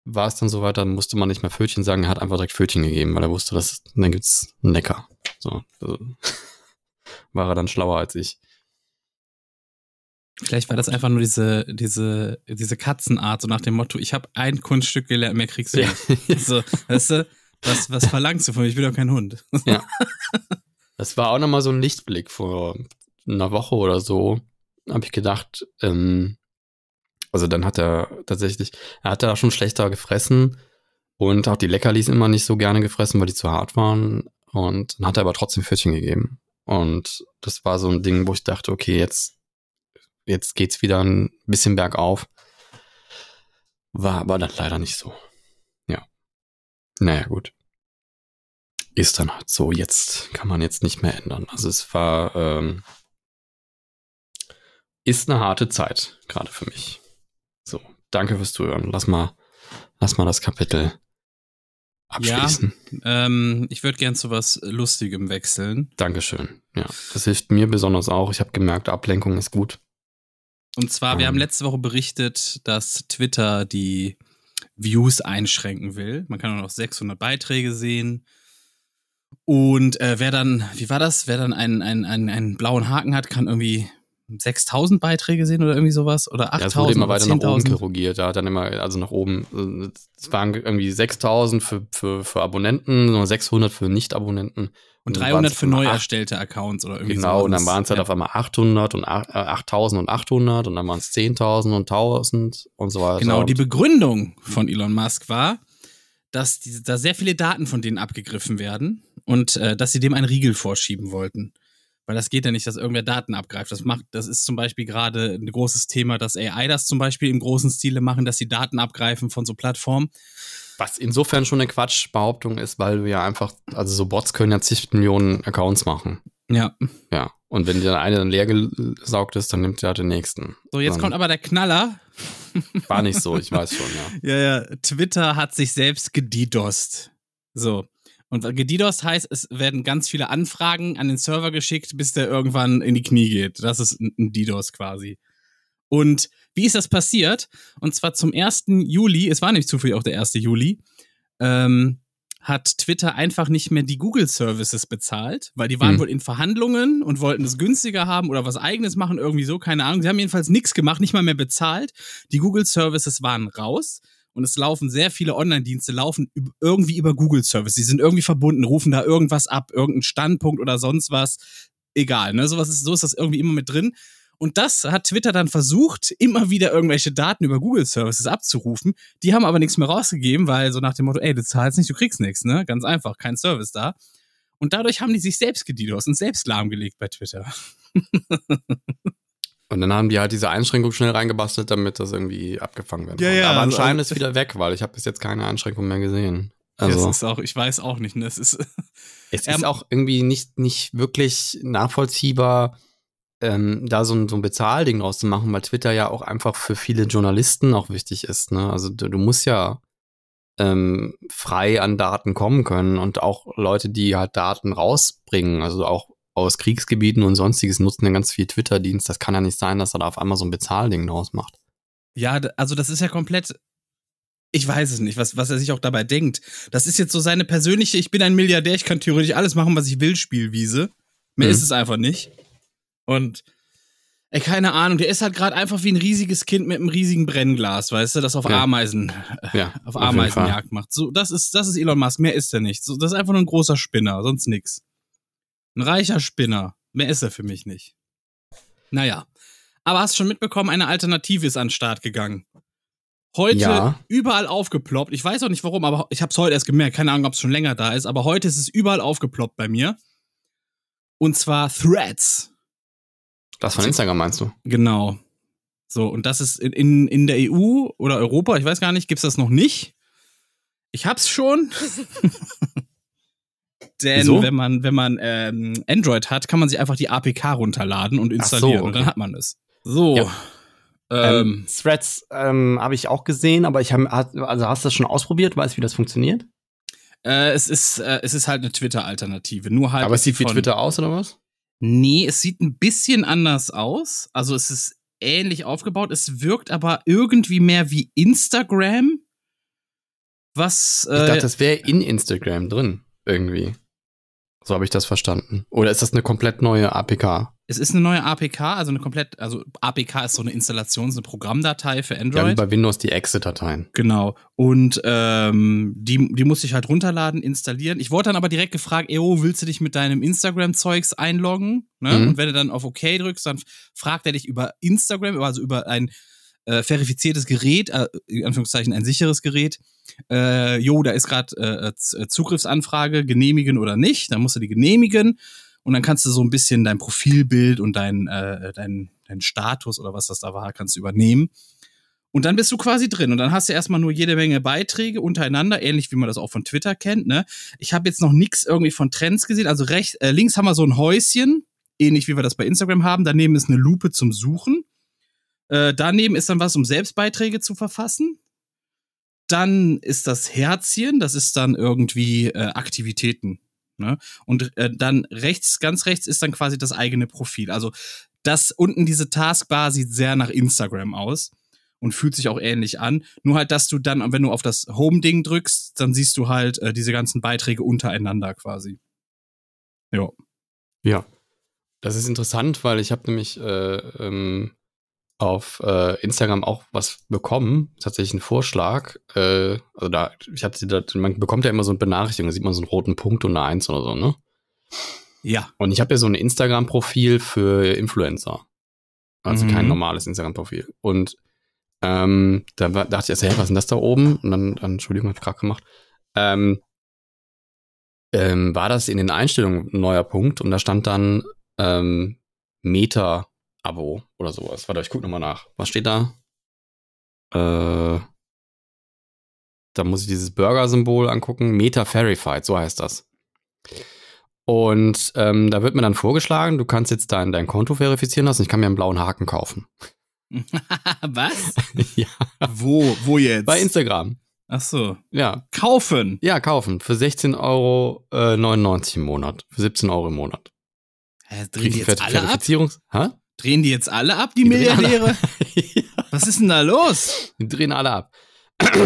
war es dann so weit, dann musste man nicht mehr Pfötchen sagen, er hat einfach direkt Pfötchen gegeben, weil er wusste, dass dann gibt's einen Lecker. So, also [LAUGHS] war er dann schlauer als ich. Vielleicht war das einfach nur diese, diese, diese Katzenart, so nach dem Motto, ich habe ein Kunststück gelernt, mehr kriegst du nicht. So, weißt du, was, was verlangst du von mir? Ich bin doch kein Hund. Das war auch nochmal so ein Lichtblick vor einer Woche oder so. Habe ich gedacht, ähm, also dann hat er tatsächlich, er hat da schon schlechter gefressen und auch die Leckerlis immer nicht so gerne gefressen, weil die zu hart waren. Und dann hat er aber trotzdem Pfötchen gegeben. Und das war so ein Ding, wo ich dachte, okay, jetzt, jetzt geht's wieder ein bisschen bergauf. War aber dann leider nicht so. Ja. Naja, gut ist dann halt so, jetzt kann man jetzt nicht mehr ändern. Also es war, ähm, ist eine harte Zeit, gerade für mich. So, danke fürs Zuhören. Lass mal, lass mal das Kapitel abschließen. Ähm, ich würde gern zu was Lustigem wechseln. Dankeschön. Ja, das hilft mir besonders auch. Ich habe gemerkt, Ablenkung ist gut. Und zwar, wir Ähm. haben letzte Woche berichtet, dass Twitter die Views einschränken will. Man kann nur noch 600 Beiträge sehen. Und äh, wer dann, wie war das? Wer dann einen, einen, einen, einen blauen Haken hat, kann irgendwie 6000 Beiträge sehen oder irgendwie sowas? Oder Ja, es wurde 8000 immer weiter nach oben 10.000? korrigiert. Da hat dann immer, also nach oben, äh, es waren irgendwie 6000 für, für, für Abonnenten, nur 600 für Nicht-Abonnenten. Und dann 300 waren's für neu erstellte Accounts oder irgendwie Genau, sowas. und dann waren es halt Ja. auf einmal 800 und ach- äh, 8000 und 800 und dann waren es 10.000 und 1000 und so weiter. Genau, die Begründung von Elon Musk war, dass die, da sehr viele Daten von denen abgegriffen werden und äh, dass sie dem einen Riegel vorschieben wollten. Weil das geht ja nicht, dass irgendwer Daten abgreift. Das macht, das ist zum Beispiel gerade ein großes Thema, dass AI das zum Beispiel im großen Stile machen, dass sie Daten abgreifen von so Plattformen. Was insofern schon eine Quatschbehauptung ist, weil du ja einfach, also so Bots können ja zig Millionen Accounts machen. Ja. Ja. Und wenn der eine dann leer gesaugt ist, dann nimmt der den nächsten. So, jetzt Dann- kommt aber der Knaller. [LAUGHS] War nicht so, ich weiß schon, ja. Ja, ja, Twitter hat sich selbst gedidost. So. Und gedidost heißt, es werden ganz viele Anfragen an den Server geschickt, bis der irgendwann in die Knie geht. Das ist ein ein DDoS quasi. Und wie ist das passiert? Und zwar zum 1. Juli, es war nicht zufällig auch der 1. Juli, ähm, hat Twitter einfach nicht mehr die Google Services bezahlt, weil die waren Hm. wohl in Verhandlungen und wollten es günstiger haben oder was eigenes machen, irgendwie so, keine Ahnung. Sie haben jedenfalls nichts gemacht, nicht mal mehr bezahlt. Die Google Services waren raus und es laufen sehr viele Online-Dienste, laufen irgendwie über Google Services. Die sind irgendwie verbunden, rufen da irgendwas ab, irgendeinen Standpunkt oder sonst was. Egal, ne? Sowas ist, so ist das irgendwie immer mit drin. Und das hat Twitter dann versucht, immer wieder irgendwelche Daten über Google Services abzurufen. Die haben aber nichts mehr rausgegeben, weil so nach dem Motto, ey, du zahlst nicht, du kriegst nichts, ne? Ganz einfach, kein Service da. Und dadurch haben die sich selbst gedidos und selbst lahmgelegt bei Twitter. [LAUGHS] Und dann haben die halt diese Einschränkung schnell reingebastelt, damit das irgendwie abgefangen werden Ja, ja, Aber also- anscheinend ist es wieder weg, weil ich habe bis jetzt keine Einschränkung mehr gesehen. Also, das ist auch, ich weiß auch nicht, ne? Es ist, es [LAUGHS] ähm, ist auch irgendwie nicht, nicht wirklich nachvollziehbar, ähm, da so ein, so ein Bezahlding draus zu machen, weil Twitter ja auch einfach für viele Journalisten auch wichtig ist. Ne? Also du, du musst ja ähm, frei an Daten kommen können und auch Leute, die halt Daten rausbringen, also auch aus Kriegsgebieten und sonstiges nutzen ja ganz viel Twitter-Dienst. Das kann ja nicht sein, dass er da auf einmal so ein Bezahlding draus macht. Ja, also das ist ja komplett Ich weiß es nicht, was, was er sich auch dabei denkt. Das ist jetzt so seine persönliche, ich bin ein Milliardär, ich kann theoretisch alles machen, was ich will, Spielwiese. Mehr Mhm. ist es einfach nicht. Und ey, keine Ahnung, der ist halt gerade einfach wie ein riesiges Kind mit einem riesigen Brennglas, weißt du, das auf Ja. Ameisen, Ja, auf Fall. Ameisenjagd macht. So, das ist, das ist Elon Musk, mehr ist er nicht. So, das ist einfach nur ein großer Spinner, sonst nix. Ein reicher Spinner. Mehr ist er für mich nicht. Naja. Aber hast schon mitbekommen, eine Alternative ist an den Start gegangen. Heute Ja. überall aufgeploppt. Ich weiß auch nicht warum, aber ich habe es heute erst gemerkt. Keine Ahnung, ob es schon länger da ist, aber heute ist es überall aufgeploppt bei mir. Und zwar Threads. Das von Instagram meinst du? Genau. So, und das ist in, in, der EU oder Europa, ich weiß gar nicht, gibt's das noch nicht. Ich hab's schon. [LAUGHS] Denn Wieso? wenn man, wenn man ähm, Android hat, kann man sich einfach die APK runterladen und Ach so, installieren. Und okay. dann hat man es. So. Ja. Ähm, Ähm, Threads ähm, habe ich auch gesehen, aber ich habe, also hast du das schon ausprobiert? Weißt du, wie das funktioniert? äh, es, ist, äh, es ist halt eine Twitter-Alternative. Nur halt. aber es sieht wie Twitter aus, oder was? Nee, es sieht ein bisschen anders aus. Also es ist ähnlich aufgebaut. Es wirkt aber irgendwie mehr wie Instagram. Was. Ich Äh, dachte, das wäre in Instagram drin, irgendwie. So habe ich das verstanden. Oder ist das eine komplett neue APK? Es ist eine neue APK, also eine komplett, also APK ist so eine Installation, so eine Programmdatei für Ja, wie Android. bei Windows die Exit-Dateien. genau. Und ähm, die, die musste ich halt runterladen, installieren. Ich wurde dann aber direkt gefragt, ey, oh, willst du dich mit deinem Instagram-Zeugs einloggen? Ne? Mhm. Und wenn du dann auf OK drückst, dann fragt er dich über Instagram, also über ein äh, verifiziertes Gerät, äh, in Anführungszeichen ein sicheres Gerät. Äh, jo, da ist gerade äh, Zugriffsanfrage, genehmigen oder nicht. Dann musst du die genehmigen und dann kannst du so ein bisschen dein Profilbild und dein, äh, dein, dein Status oder was das da war, kannst du übernehmen. Und dann bist du quasi drin. Und dann hast du erstmal nur jede Menge Beiträge untereinander, ähnlich wie man das auch von Twitter kennt. Ne? Ich habe jetzt noch nichts irgendwie von Trends gesehen. Also rechts, äh, links haben wir so ein Häuschen, ähnlich wie wir das bei Instagram haben. Daneben ist eine Lupe zum Suchen. Äh, daneben ist dann was, um Selbstbeiträge zu verfassen. Dann ist das Herzchen, das ist dann irgendwie äh, Aktivitäten. Ne? Und äh, dann rechts, ganz rechts ist dann quasi das eigene Profil. Also das unten, diese Taskbar sieht sehr nach Instagram aus und fühlt sich auch ähnlich an. Nur halt, dass du dann, wenn du auf das Home-Ding drückst, dann siehst du halt äh, diese ganzen Beiträge untereinander quasi. Ja. Ja. Das ist interessant, weil ich habe nämlich äh, ähm, auf äh, Instagram auch was bekommen, tatsächlich einen Vorschlag. Äh, also da, ich hatte da, man bekommt ja immer so eine Benachrichtigung, da sieht man so einen roten Punkt und eine Eins oder so, ne? Ja. Und ich habe ja so ein Instagram-Profil für Influencer. Also Mhm. kein normales Instagram-Profil. Und ähm, da war, dachte ich erst, hey, was ist denn das da oben? Und dann, dann Entschuldigung, hab ich gerade gemacht. Ähm, ähm, war das in den Einstellungen ein neuer Punkt und da stand dann ähm, Meta-Abo oder sowas. Warte, ich guck nochmal nach. Was steht da? Äh, da muss ich dieses Burger-Symbol angucken. Meta-Verified, so heißt das. Und ähm, da wird mir dann vorgeschlagen, du kannst jetzt dein, dein Konto verifizieren lassen. Ich kann mir einen blauen Haken kaufen. [LAUGHS] Was? [LAUGHS] ja. Wo? Wo jetzt? Bei Instagram. Ach so. Ja. Kaufen. Ja, kaufen. Für 16,99 Euro äh, 99 im Monat. Für 17 Euro im Monat. Hä, drehen die jetzt Ver- alle ab? Verifizierungs... Drehen die jetzt alle ab, die, Die Milliardäre? [LAUGHS] Was ist denn da los? Die drehen alle ab. [CLEARS THROAT]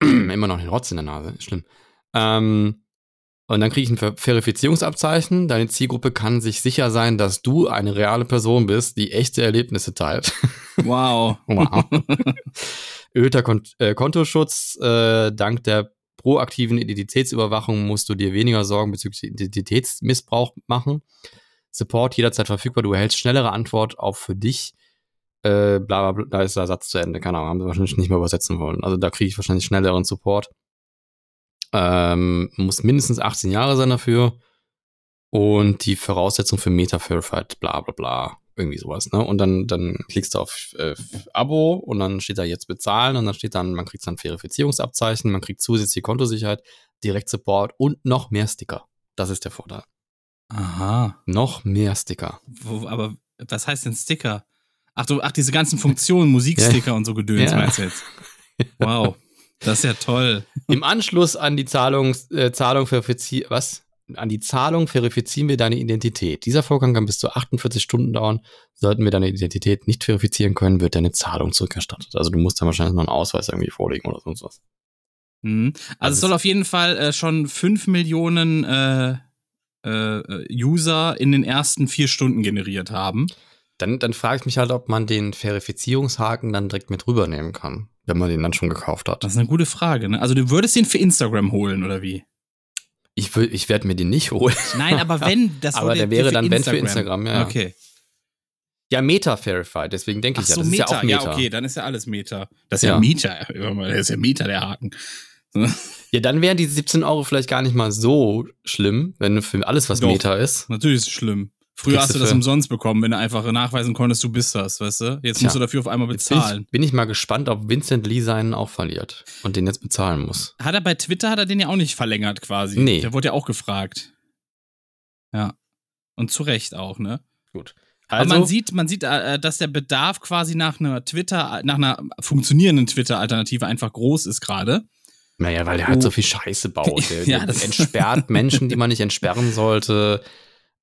Immer noch den Rotz in der Nase. Schlimm. Ähm, und dann kriege ich ein Ver Verifizierungsabzeichen. Deine Zielgruppe kann sich sicher sein, dass du eine reale Person bist, die echte Erlebnisse teilt. [LAUGHS] Wow. Wow. [LAUGHS] Erhöhter Kon äh, Kontoschutz. Äh, dank der proaktiven Identitätsüberwachung musst du dir weniger Sorgen bezüglich Identitätsmissbrauch machen. Support jederzeit verfügbar. Du erhältst schnellere Antwort auf für dich. Äh, bla, bla, bla, da ist der Satz zu Ende. Keine Ahnung, haben sie wahrscheinlich nicht mehr übersetzen wollen. Also da kriege ich wahrscheinlich schnelleren Support. Ähm, muss mindestens 18 Jahre sein dafür. Und die Voraussetzung für Meta-Verified, bla bla bla. Irgendwie sowas, ne? Und dann, dann klickst du auf äh, Abo und dann steht da jetzt bezahlen und dann steht dann, man kriegt dann Verifizierungsabzeichen, man kriegt zusätzliche Kontosicherheit, Direkt-Support und noch mehr Sticker. Das ist der Vorteil. Aha. Noch mehr Sticker. Wo, aber was heißt denn Sticker? Ach, du, ach diese ganzen Funktionen, Musiksticker [LAUGHS] und so Gedöns Ja. meinst du jetzt? Wow. Das ist ja toll. [LAUGHS] Im Anschluss an die Zahlung, äh, Zahlung verifiziert, was? an die Zahlung verifizieren wir deine Identität. Dieser Vorgang kann bis zu 48 Stunden dauern. Sollten wir deine Identität nicht verifizieren können, wird deine Zahlung zurückerstattet. Also du musst dann wahrscheinlich noch einen Ausweis irgendwie vorlegen oder sonst was. Mhm. Also, Also es soll auf jeden Fall äh, schon 5 Millionen äh, äh, User in den ersten vier Stunden generiert haben. Dann, dann frage ich mich halt, ob man den Verifizierungshaken dann direkt mit rübernehmen kann, wenn man den dann schon gekauft hat. Das ist eine gute Frage, ne? Also du würdest den für Instagram holen, oder wie? Ich, will- ich werde mir den nicht holen. Nein, aber wenn, [LAUGHS] das Aber der wäre dann, wenn, für Instagram, ja, ja. Okay. Ja, Meta-Verified, deswegen denke Ach ich ja. so, Das Meta. ist ja auch Meta. Ja, okay, dann ist ja alles Meta. Das ist ja, Ja. Meta. Das [LAUGHS] ist ja Meta, der Haken. [LAUGHS] Ja, dann wären die 17 Euro vielleicht gar nicht mal so schlimm, wenn du für alles, was Doch. Meta ist. Natürlich ist es schlimm. Früher hast du das umsonst bekommen, wenn du einfach nachweisen konntest, du bist das, weißt du? Jetzt musst du dafür auf einmal Jetzt bin bezahlen. ich, bin ich mal gespannt, ob Vincent Lee seinen auch verliert und den jetzt bezahlen muss. Hat er bei Twitter, hat er den ja auch nicht verlängert quasi. Nee. Der wurde ja auch gefragt. Ja. Und zu Recht auch, ne? Gut. Aber Also, man sieht, man sieht, äh, dass der Bedarf quasi nach einer Twitter, nach einer funktionierenden Twitter-Alternative einfach groß ist gerade. Naja, weil der halt Oh. so viel Scheiße baut. [LAUGHS] Der, Ja, der das- entsperrt [LAUGHS] Menschen, die man nicht entsperren sollte.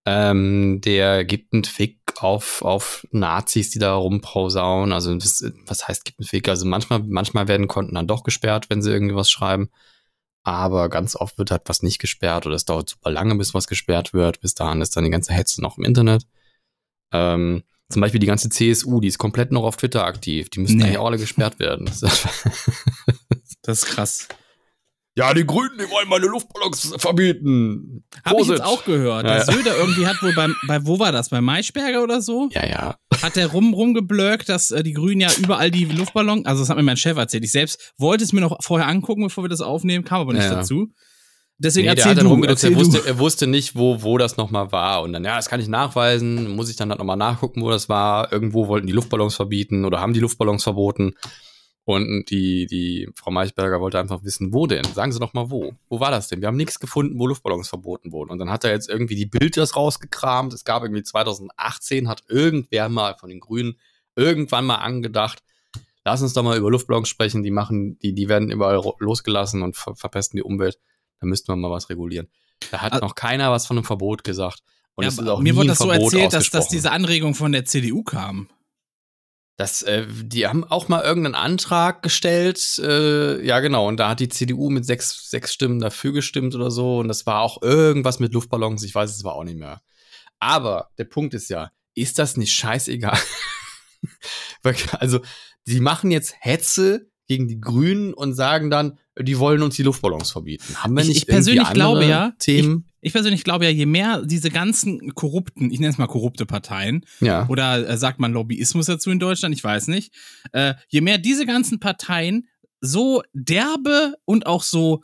Ähm, der gibt einen Fick auf, auf Nazis, die da rumprosaunen. Also, das, was heißt gibt einen Fick? Also, manchmal, manchmal werden Konten dann doch gesperrt, wenn sie irgendwie was schreiben. Aber ganz oft wird halt was nicht gesperrt oder es dauert super lange, bis was gesperrt wird. Bis dahin ist dann die ganze Hetze noch im Internet. Ähm, zum Beispiel die ganze CSU, die ist komplett noch auf Twitter aktiv. Die müssten Nee. eigentlich alle gesperrt werden. [LAUGHS] Das ist krass. Ja, die Grünen, die wollen meine Luftballons verbieten. Habe ich jetzt auch gehört. Ja, der. Söder irgendwie hat wohl beim, bei, wo war das? Bei Maischberger oder so? Ja, ja. Hat der rum, rumgeblöckt, dass äh, die Grünen ja überall die Luftballons, also das hat mir mein Chef erzählt. Ich selbst wollte es mir noch vorher angucken, bevor wir das aufnehmen, kam aber nicht Ja, dazu. Deswegen Nee, der erzähl hat dann erzähl er wusste, er wusste nicht, wo, wo das nochmal war. Und dann, ja, das kann ich nachweisen, muss ich dann halt nochmal nachgucken, wo das war. Irgendwo wollten die Luftballons verbieten oder haben die Luftballons verboten. Und die, die Frau Maichberger wollte einfach wissen, wo denn? Sagen Sie doch mal wo. Wo war das denn? Wir haben nichts gefunden, wo Luftballons verboten wurden. Und dann hat er jetzt irgendwie die Bild das rausgekramt. Es gab irgendwie 2018, hat irgendwer mal von den Grünen irgendwann mal angedacht, lass uns doch mal über Luftballons sprechen. Die machen, die, die werden überall losgelassen und ver verpesten die Umwelt. Da müssten wir mal was regulieren. Da hat Ah. noch keiner was von einem Verbot gesagt. Und Ja, mir wurde das so erzählt, dass, dass diese Anregung von der CDU kam. Das, äh, die haben auch mal irgendeinen Antrag gestellt, äh, ja genau, und da hat die CDU mit sechs, sechs Stimmen dafür gestimmt oder so, und das war auch irgendwas mit Luftballons, ich weiß es aber auch nicht mehr. Aber der Punkt ist ja, ist das nicht scheißegal? [LAUGHS] Also, die machen jetzt Hetze gegen die Grünen und sagen dann, die wollen uns die Luftballons verbieten. Haben wir Ich- nicht ich persönlich glaube ja, Themen? Ich persönlich glaube ja, je mehr diese ganzen korrupten, ich nenne es mal korrupte Parteien, ja. oder äh, sagt man Lobbyismus dazu in Deutschland, ich weiß nicht, äh, je mehr diese ganzen Parteien so derbe und auch so,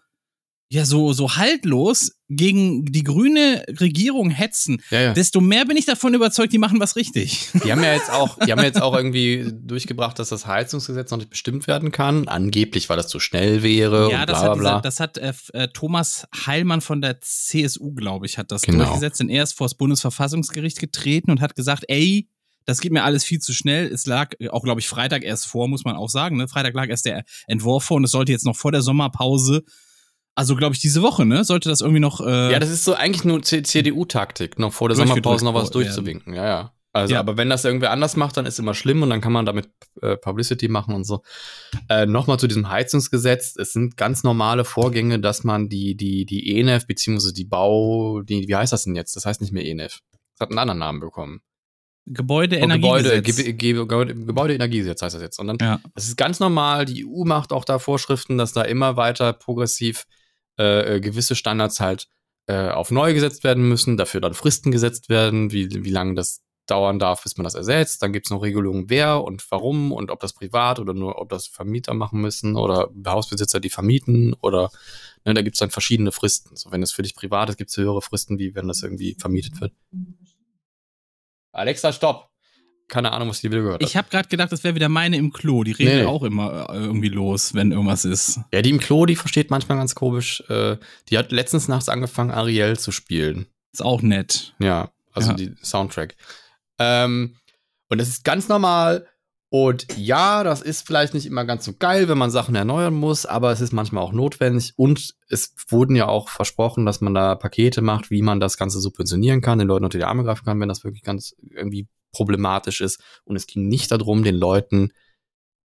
ja, so, so haltlos gegen die grüne Regierung hetzen, ja, ja. desto mehr bin ich davon überzeugt, die machen was richtig. Die haben ja jetzt auch, die haben ja jetzt auch irgendwie durchgebracht, dass das Heizungsgesetz noch nicht bestimmt werden kann. Angeblich, weil das zu schnell wäre ja, und das bla bla hat, bla. dieser, das hat äh, äh, Thomas Heilmann von der CSU, glaube ich, hat das Genau. durchgesetzt. Denn er ist vor das Bundesverfassungsgericht getreten und hat gesagt, ey, das geht mir alles viel zu schnell. Es lag äh, auch, glaube ich, Freitag erst vor, muss man auch sagen. Ne? Freitag lag erst der Entwurf vor und es sollte jetzt noch vor der Sommerpause, also glaube ich diese Woche, ne, sollte das irgendwie noch. Äh, ja, das ist so eigentlich nur CDU-Taktik, noch vor der Sommerpause noch was durchzuwinken. Ja, ja. Also, Ja. aber wenn das irgendwer anders macht, dann ist immer schlimm und dann kann man damit äh, Publicity machen und so. Äh, Nochmal zu diesem Heizungsgesetz. Es sind ganz normale Vorgänge, dass man die, die, die ENEF, beziehungsweise die Bau, die, wie heißt das denn jetzt? Das heißt nicht mehr ENEF. Das hat einen anderen Namen bekommen. Oh, Gebäude, Gebäudeenergiegesetz. Ge Ge Gebäude, Gebäudeenergiegesetz heißt das jetzt. Und dann, Ja. das ist ganz normal. Die EU macht auch da Vorschriften, dass da immer weiter progressiv äh, äh, gewisse Standards halt äh, auf neu gesetzt werden müssen, dafür dann Fristen gesetzt werden, wie, wie lange das dauern darf, bis man das ersetzt. Dann gibt es noch Regelungen, wer und warum und ob das privat oder nur, ob das Vermieter machen müssen oder Hausbesitzer, die vermieten oder ne, da gibt es dann verschiedene Fristen. So, wenn es für dich privat ist, gibt es höhere Fristen, wie wenn das irgendwie vermietet wird. Alexa, stopp! Keine Ahnung, was die wieder gehört hat. Ich habe gerade gedacht, das wäre wieder meine im Klo. Die reden Nee, auch immer äh, irgendwie los, wenn irgendwas ist. Ja, die im Klo, die versteht manchmal ganz komisch. Äh, die hat letztens nachts angefangen, Ariel zu spielen. Ist auch nett. Ja, also Ja. die Soundtrack. Ähm, und das ist ganz normal. Und ja, das ist vielleicht nicht immer ganz so geil, wenn man Sachen erneuern muss, aber es ist manchmal auch notwendig. Und es wurden ja auch versprochen, dass man da Pakete macht, wie man das Ganze subventionieren kann, den Leuten unter die Arme greifen kann, wenn das wirklich ganz irgendwie problematisch ist. Und es ging nicht darum, den Leuten,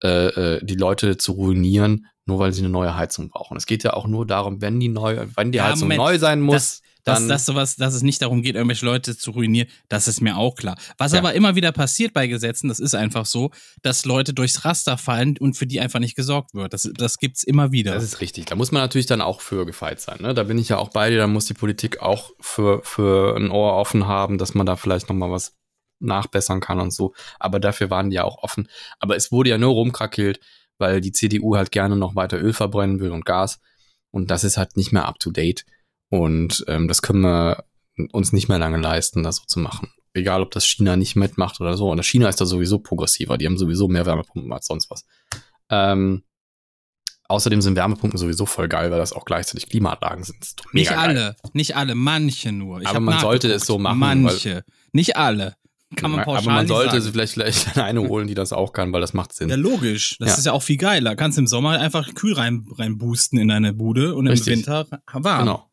äh, äh, die Leute zu ruinieren, nur weil sie eine neue Heizung brauchen. Es geht ja auch nur darum, wenn die neu, wenn die Ja, Heizung Moment. neu sein muss, dass, dann dass, sowas, dass es nicht darum geht, irgendwelche Leute zu ruinieren, das ist mir auch klar. Was Ja. aber immer wieder passiert bei Gesetzen, das ist einfach so, dass Leute durchs Raster fallen und für die einfach nicht gesorgt wird. Das, das gibt's immer wieder. Das ist richtig. Da muss man natürlich dann auch für gefeit sein. Ne? Da bin ich ja auch bei dir. Da muss die Politik auch für, für ein Ohr offen haben, dass man da vielleicht noch mal was nachbessern kann und so. Aber dafür waren die ja auch offen. Aber es wurde ja nur rumkrackelt, weil die CDU halt gerne noch weiter Öl verbrennen will und Gas. Und das ist halt nicht mehr up to date. Und ähm, das können wir uns nicht mehr lange leisten, das so zu machen. Egal, ob das China nicht mitmacht oder so. Und China ist da sowieso progressiver. Die haben sowieso mehr Wärmepumpen als sonst was. Ähm, außerdem sind Wärmepumpen sowieso voll geil, weil das auch gleichzeitig Klimaanlagen sind. Nicht mega geil. alle, nicht alle, manche nur. Ich Aber man sollte es so machen, Manche, nicht alle. Kann man pauschal Aber man sollte sagen. vielleicht, vielleicht [LAUGHS] eine holen, die das auch kann, weil das macht Sinn. Ja, logisch. Das Ja. ist ja auch viel geiler. Kannst im Sommer einfach kühl rein, rein boosten in deine Bude und Richtig. im Winter warm. Genau.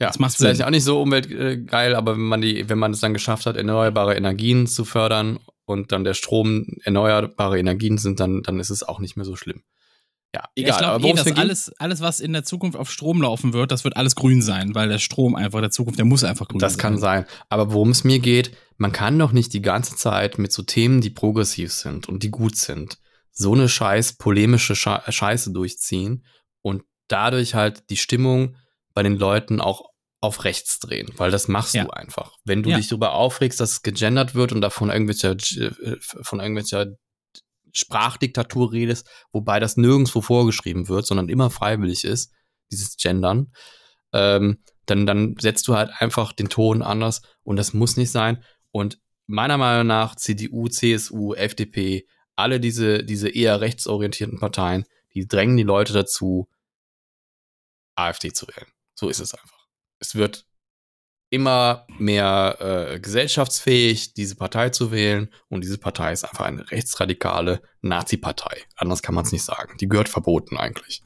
Ja, Das macht ist vielleicht Sinn. auch nicht so umweltgeil, aber wenn man die, wenn man es dann geschafft hat, erneuerbare Energien zu fördern und dann der Strom erneuerbare Energien sind, dann, dann ist es auch nicht mehr so schlimm. Ja, Ja, egal. ich glaube eh, dass alles, alles, was in der Zukunft auf Strom laufen wird, das wird alles grün sein, weil der Strom einfach der Zukunft, der muss einfach grün Das sein. kann sein. Aber worum es mir geht, man kann doch nicht die ganze Zeit mit so Themen, die progressiv sind und die gut sind, so eine scheiß polemische Sche Scheiße durchziehen und dadurch halt die Stimmung bei den Leuten auch auf rechts drehen, weil das machst Ja. du einfach. Wenn du Ja. dich darüber aufregst, dass es gegendert wird und davon irgendwelcher, äh, von irgendwelcher Sprachdiktatur redest, wobei das nirgendwo vorgeschrieben wird, sondern immer freiwillig ist, dieses Gendern, ähm, dann, dann setzt du halt einfach den Ton anders und das muss nicht sein. Und meiner Meinung nach CDU, CSU, FDP, alle diese, diese eher rechtsorientierten Parteien, die drängen die Leute dazu, AfD zu wählen. So ist es einfach. Es wird immer mehr äh, gesellschaftsfähig, diese Partei zu wählen. Und diese Partei ist einfach eine rechtsradikale Nazi-Partei. Anders kann man es nicht sagen. Die gehört verboten eigentlich.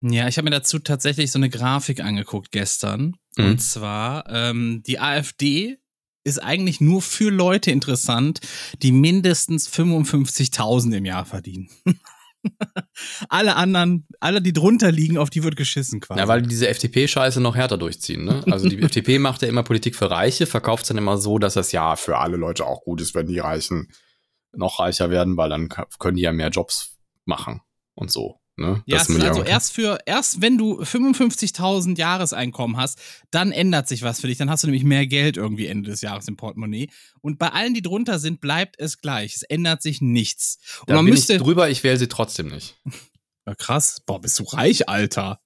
Ja, ich habe mir dazu tatsächlich so eine Grafik angeguckt gestern. Mhm. Und zwar, ähm, die AfD ist eigentlich nur für Leute interessant, die mindestens 55.000 im Jahr verdienen. [LAUGHS] alle anderen, alle, die drunter liegen, auf die wird geschissen quasi. Ja, weil die diese FDP-Scheiße noch härter durchziehen. Ne? Also die [LAUGHS] FDP macht ja immer Politik für Reiche, verkauft es dann immer so, dass das ja für alle Leute auch gut ist, wenn die Reichen noch reicher werden, weil dann können die ja mehr Jobs machen und so. Ne? Ja, Das also erst für, erst wenn du 55.000 Jahreseinkommen hast, dann ändert sich was für dich. Dann hast du nämlich mehr Geld irgendwie Ende des Jahres im Portemonnaie. Und bei allen, die drunter sind, bleibt es gleich. Es ändert sich nichts. Und da man bin müsste. ich drüber, ich wähle sie trotzdem nicht. [LAUGHS] Ja, krass. Boah, bist du reich, Alter.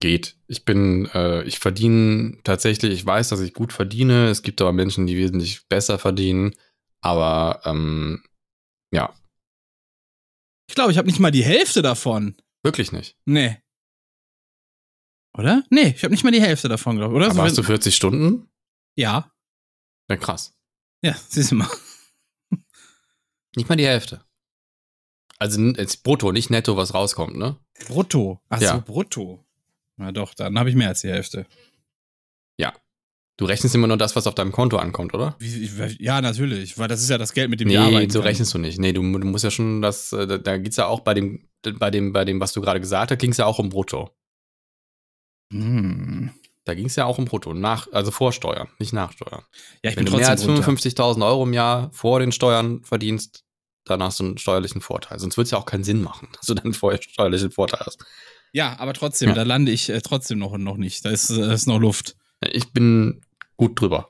Geht. Ich bin, äh, ich verdiene tatsächlich, ich weiß, dass ich gut verdiene. Es gibt aber Menschen, die wesentlich besser verdienen. Aber ähm, ja, Ich glaube, ich habe nicht mal die Hälfte davon. wirklich nicht. Nee. Oder? Nee, ich habe nicht mal die Hälfte davon, glaube ich. Oder? Aber So, hast du wenn- 40 Stunden? ja. Ja, krass. Ja, siehst du mal. [LAUGHS] Nicht mal die Hälfte. Also jetzt brutto, nicht netto, was rauskommt, ne? Brutto. Ach Ja. so, brutto. Na doch, dann habe ich mehr als die Hälfte. Du rechnest immer nur das, was auf deinem Konto ankommt, oder? Ja, natürlich, weil das ist ja das Geld, mit dem Nee, arbeiten so kann. rechnest du nicht. Nee, du, du musst ja schon das, äh, da, da geht's ja auch bei dem, bei dem, bei dem, was du gerade gesagt hast, ging's ja auch um Brutto. Hm. Da ging's ja auch um Brutto, nach, also vor Steuern, nicht nach Steuern. Ja, ich Wenn bin du mehr als runter. 55.000 Euro im Jahr vor den Steuern verdienst, dann hast du einen steuerlichen Vorteil. Sonst wird's ja auch keinen Sinn machen, [LAUGHS] dass du dann vorher steuerlichen Vorteil hast. Ja, aber trotzdem, Ja. da lande ich äh, trotzdem noch, noch nicht. Da ist, äh, ist noch Luft. Ich bin gut drüber.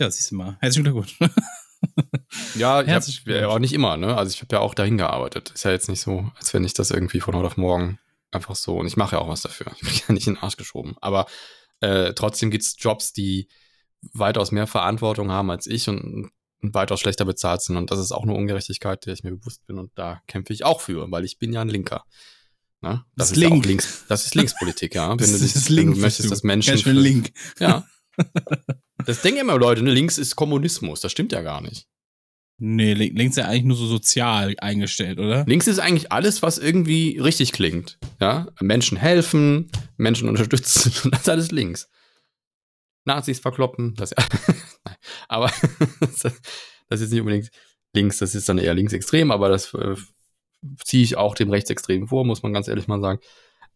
Ja, siehst du mal. Herzlichen Glückwunsch. [LAUGHS] Ja, ich Herzlichen hab, ja, auch nicht immer, ne? Also ich habe ja auch dahin gearbeitet. Ist ja jetzt nicht so, als wenn ich das irgendwie von heute auf morgen einfach so. Und ich mache ja auch was dafür. Ich bin ja nicht in den Arsch geschoben. Aber äh, trotzdem gibt's Jobs, die weitaus mehr Verantwortung haben als ich und, und weitaus schlechter bezahlt sind. Und das ist auch eine Ungerechtigkeit, der ich mir bewusst bin. Und da kämpfe ich auch für, weil ich bin ja ein Linker. Ne? Das Das, ist ja Link. links. Das ist Linkspolitik, ja. Wenn Das du, dich, ist Link, du möchtest, du. dass Menschen. Ganz schön Link. [LAUGHS] Ja. Das denken immer Leute, ne? Links ist Kommunismus. Das stimmt ja gar nicht. Nee, lin- links ist ja eigentlich nur so sozial eingestellt, oder? Links ist eigentlich alles, was irgendwie richtig klingt. Ja? Menschen helfen, Menschen unterstützen, [LAUGHS] das ist alles links. Nazis verkloppen, das [LAUGHS] Nein, aber das ist jetzt nicht unbedingt links, das ist dann eher linksextrem, aber das äh, ziehe ich auch dem Rechtsextremen vor, muss man ganz ehrlich mal sagen.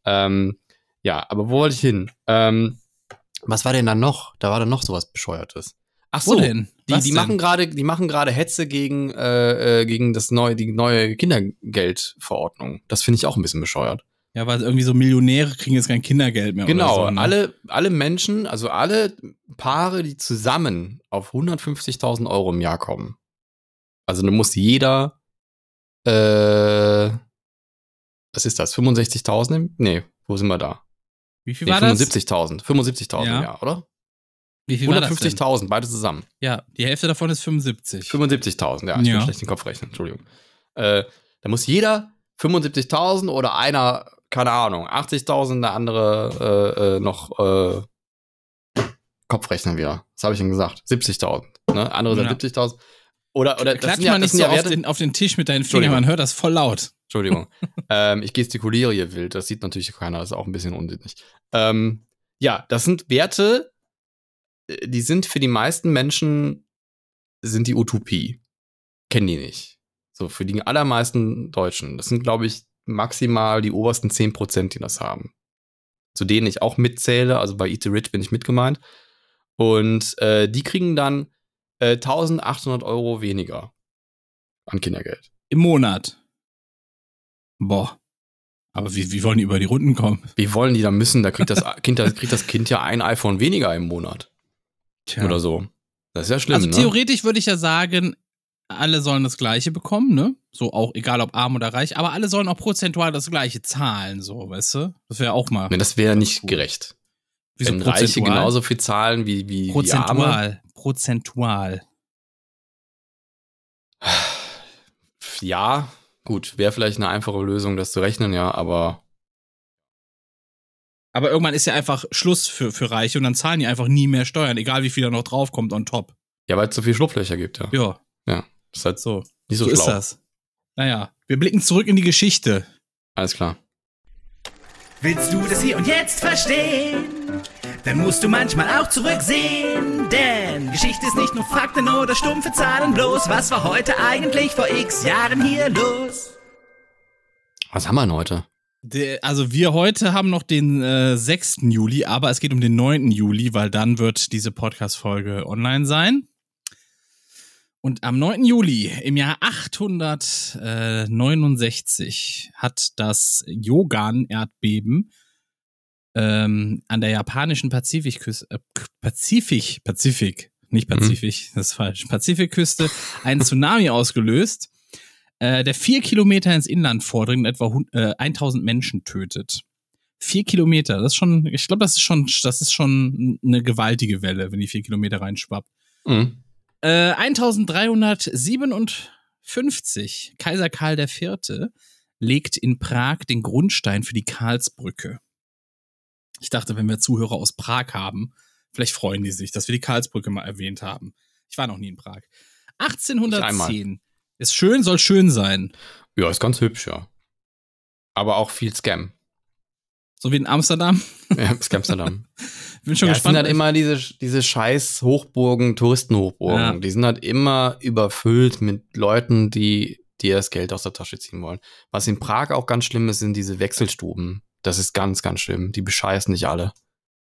Ähm, ja, aber wo wollte ich hin? Ähm, was war denn da noch? Da war da noch sowas Bescheuertes. Ach so, denn? die, die denn? machen gerade, die machen gerade Hetze gegen, äh, äh, gegen das neue, die neue Kindergeldverordnung. Das finde ich auch ein bisschen bescheuert. Ja, weil irgendwie so Millionäre kriegen jetzt kein Kindergeld mehr. Genau, so, ne? alle, alle Menschen, also alle Paare, die zusammen auf 150.000 Euro im Jahr kommen. Also dann muss jeder, äh, was ist das, 65.000? im- Nee, wo sind wir da? Wie viel Nee, war das? 75.000. 75.000 Ja. Jahr, oder? Wie viel war das denn? 150.000, beide zusammen. Ja, die Hälfte davon ist 75. 75.000, ja, ich Ja. bin schlecht den Kopf rechnen, Entschuldigung. Äh, da muss jeder 75.000 oder einer, keine Ahnung, 80.000, der andere äh, äh, noch äh, Kopfrechnen wieder. Was habe ich denn gesagt? 70.000. Ne? Andere sind Ja. 70.000. Oder, oder das Klatsch sind ja, mal das nicht sind so auf den, auf den Tisch mit deinen Fingern, man hört das voll laut. Entschuldigung. [LAUGHS] ähm, ich gestikuliere hier wild. Das sieht natürlich keiner. Das ist auch ein bisschen unsinnig. Ähm, ja, das sind Werte, äh, die sind für die meisten Menschen sind die Utopie. Kennen die nicht. So, für die allermeisten Deutschen. Das sind, glaube ich, maximal die obersten 10%, die das haben. Zu denen ich auch mitzähle. Also bei Eat the Rich bin ich mitgemeint. Und äh, die kriegen dann äh, 1800 Euro weniger an Kindergeld. Im Monat. Boah. Aber wie, wie wollen die über die Runden kommen? Wie wollen die da müssen? Da kriegt das [LAUGHS] Kind, da kriegt das Kind ja ein iPhone weniger im Monat Tja. oder so. Das ist ja schlimm, Also ne? theoretisch würde ich ja sagen, alle sollen das Gleiche bekommen, ne? So auch, egal ob arm oder reich, aber alle sollen auch prozentual das Gleiche zahlen, so, weißt du? Das wäre auch mal. Nee, das wäre nicht cool. gerecht. Wieso Wenn Reiche genauso viel zahlen wie, wie, wie Arme. Prozentual. Ja, gut, wäre vielleicht eine einfache Lösung, das zu rechnen, ja, aber Aber irgendwann ist ja einfach Schluss für, für Reiche und dann zahlen die einfach nie mehr Steuern, egal wie viel da noch draufkommt on top. ja, weil es so viel Schlupflöcher gibt, ja. Ja, Ist halt so. nicht so, So, schlau. ist das. Naja, wir blicken zurück in die Geschichte. Alles klar. Willst du das hier und jetzt verstehen? Dann musst du manchmal auch zurücksehen. Denn Geschichte ist nicht nur Fakten oder stumpfe Zahlen bloß. Was war heute eigentlich vor x Jahren hier los? Was haben wir denn heute? Der, also wir heute haben noch den äh, 6. Juli, aber es geht um den 9. Juli, weil dann wird diese Podcast-Folge online sein. Und am 9. Juli im Jahr 869 hat das Yogan-Erdbeben ähm, an der japanischen Pazifikküste, äh, Pazifik, Pazifik, nicht Mhm. Pazifik, das ist falsch, Pazifikküste, einen Tsunami ausgelöst, äh, der vier Kilometer ins Inland vordringt und etwa äh, 1000 Menschen tötet. Vier Kilometer, das ist schon, ich glaube, das ist schon, das ist schon eine gewaltige Welle, wenn die vier Kilometer reinschwappt. Mhm. Äh, 1357, Kaiser Karl IV. legt in Prag den Grundstein für die Karlsbrücke. Ich dachte, wenn wir Zuhörer aus Prag haben, vielleicht freuen die sich, dass wir die Karlsbrücke mal erwähnt haben. Ich war noch nie in Prag. Ich 1810. Ist schön, soll schön sein. Ja, ist ganz hübsch, ja. Aber auch viel Scam. So wie in Amsterdam. Ja, Scamsterdam. [LAUGHS] Bin schon ja, es gespannt. sind halt immer diese, diese scheiß Hochburgen, Touristenhochburgen. Ja. Die sind halt immer überfüllt mit Leuten, die dir das Geld aus der Tasche ziehen wollen. Was in Prag auch ganz schlimm ist, sind diese Wechselstuben. Das ist ganz, ganz schlimm. Die bescheißen nicht alle.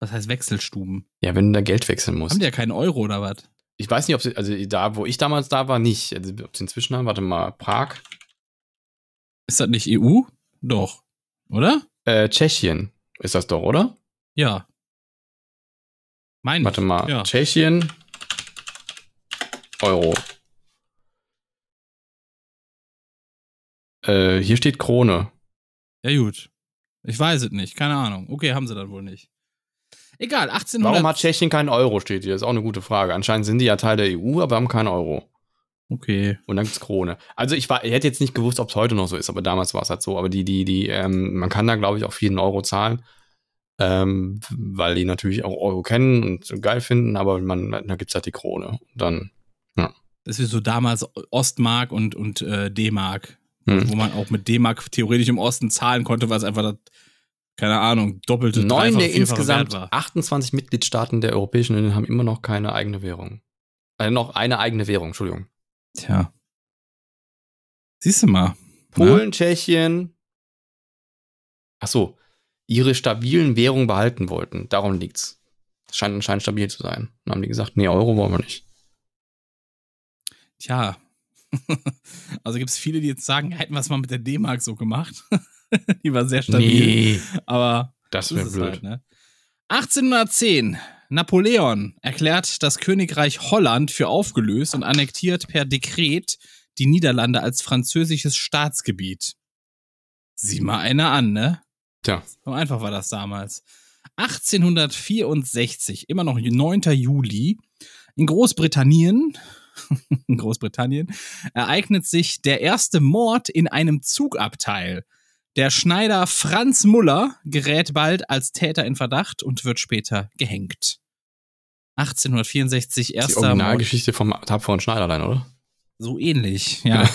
Was heißt Wechselstuben? Ja, wenn du da Geld wechseln musst. Haben die ja keinen Euro oder was? Ich weiß nicht, ob sie, also da, wo ich damals da war, nicht. Also, ob sie inzwischen haben, warte mal, Prag. Ist das nicht EU? Doch. Oder? Äh, Tschechien ist das doch, oder? Ja. Meine Warte mal, Ja. Tschechien, Euro. Äh, hier steht Krone. Ja, gut. Ich weiß es nicht. Keine Ahnung. Okay, haben sie dann wohl nicht. Egal, 1800. Warum hat Tschechien keinen Euro, steht hier? ist auch eine gute Frage. Anscheinend sind die ja Teil der EU, aber haben keinen Euro. Okay. Und dann gibt's Krone. Also ich, war, ich hätte jetzt nicht gewusst, ob es heute noch so ist, aber damals war es halt so. Aber die, die, die, ähm, man kann da, glaube ich, auch jeden Euro zahlen. Ähm, weil die natürlich auch Euro kennen und geil finden, aber man, da gibt's halt die Krone. Und dann, ja. Das ist so damals Ostmark und, und äh, D-Mark, Hm. wo man auch mit D-Mark theoretisch im Osten zahlen konnte, weil es einfach, das, keine Ahnung, doppelte, Neun der insgesamt Wert war. 28 Mitgliedstaaten der Europäischen Union haben immer noch keine eigene Währung. Äh, noch eine eigene Währung, Entschuldigung. Tja. Siehst du mal. ne? Polen, Tschechien. Ach so, ihre stabilen Währungen behalten wollten. Darum liegt's. Das scheint anscheinend stabil zu sein. Dann haben die gesagt, nee, Euro wollen wir nicht. Tja. [LAUGHS] also gibt es viele, die jetzt sagen, hätten wir es mal mit der D-Mark so gemacht. [LAUGHS] die war sehr stabil. Aber das wäre ist es blöd. halt, ne? 1810. Napoleon erklärt das Königreich Holland für aufgelöst und annektiert per Dekret die Niederlande als französisches Staatsgebiet. Sieh mal einer an, ne? Tja, So einfach war das damals. 1864, immer noch 9. Juli, in Großbritannien, [LAUGHS] in Großbritannien, ereignet sich der erste Mord in einem Zugabteil. Der Schneider Franz Muller gerät bald als Täter in Verdacht und wird später gehängt. 1864, die erster Mord. Originalgeschichte vom tapferen Schneiderlein, oder? So ähnlich, ja.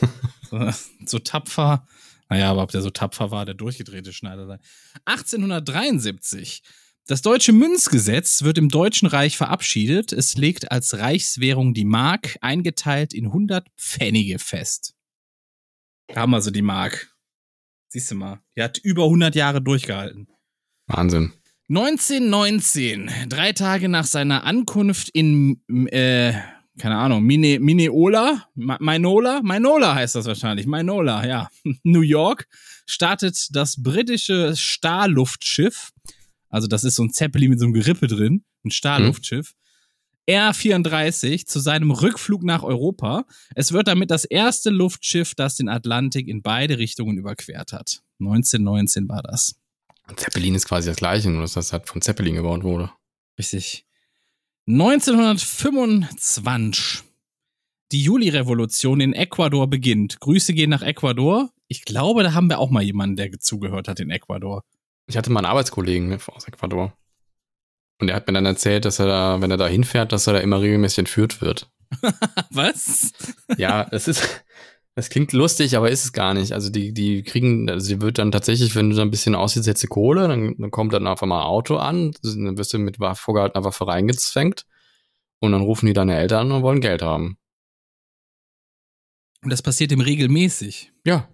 [LAUGHS] so, so tapfer. Naja, aber ob der so tapfer war, der durchgedrehte Schneider sei. 1873. Das deutsche Münzgesetz wird im Deutschen Reich verabschiedet. Es legt als Reichswährung die Mark, eingeteilt in 100 Pfennige fest. Da haben wir so die Mark. Siehst du mal. Die hat über 100 Jahre durchgehalten. Wahnsinn. 1919, drei Tage nach seiner Ankunft in, äh, keine Ahnung, Mine, Mineola, Minola, Minola heißt das wahrscheinlich, Minola, ja, [LAUGHS] New York, startet das britische Starluftschiff, also das ist so ein Zeppelin mit so einem Gerippe drin, ein Starluftschiff, R-34 zu seinem Rückflug nach Europa. Es wird damit das erste Luftschiff, das den Atlantik in beide Richtungen überquert hat. 1919 war das. Zeppelin ist quasi das gleiche, nur dass das halt von Zeppelin gebaut wurde. Richtig. 1925. Die Juli-Revolution in Ecuador beginnt. Grüße gehen nach Ecuador. Ich glaube, da haben wir auch mal jemanden, der zugehört hat in Ecuador. Ich hatte mal einen Arbeitskollegen aus Ecuador. Und der hat mir dann erzählt, dass er da, wenn er da hinfährt, dass er da immer regelmäßig entführt wird. [LAUGHS] Was? Ja, das ist, das klingt lustig, aber ist es gar nicht. Also die, die kriegen, also sie wird dann tatsächlich, wenn du da ein bisschen aussiehst, jetzt die Kohle, dann, dann kommt dann einfach mal ein Auto an, dann wirst du mit vorgehaltener Waffe reingezwängt und dann rufen die deine Eltern an und wollen Geld haben. Und das passiert ihm regelmäßig. Ja,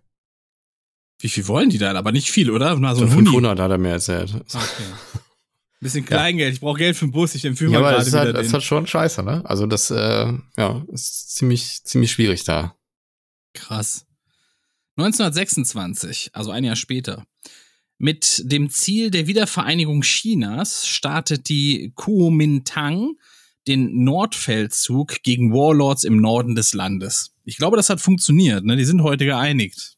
Wie viel wollen die dann? Aber nicht viel, oder? Nur so so ein Huni. 500 hat er mir erzählt. Okay. [LAUGHS] Bisschen Kleingeld. Ich brauche Geld für den Bus. Ich empfehle Ja, mal aber gerade das ist, halt, das ist halt schon scheiße, ne? Also das, äh, ja, ist ziemlich, ziemlich schwierig da. Krass. 1926, also ein Jahr später. Mit dem Ziel der Wiedervereinigung Chinas startet die Kuomintang den Nordfeldzug gegen Warlords im Norden des Landes. Ich glaube, das hat funktioniert. Ne? Die sind heute geeinigt.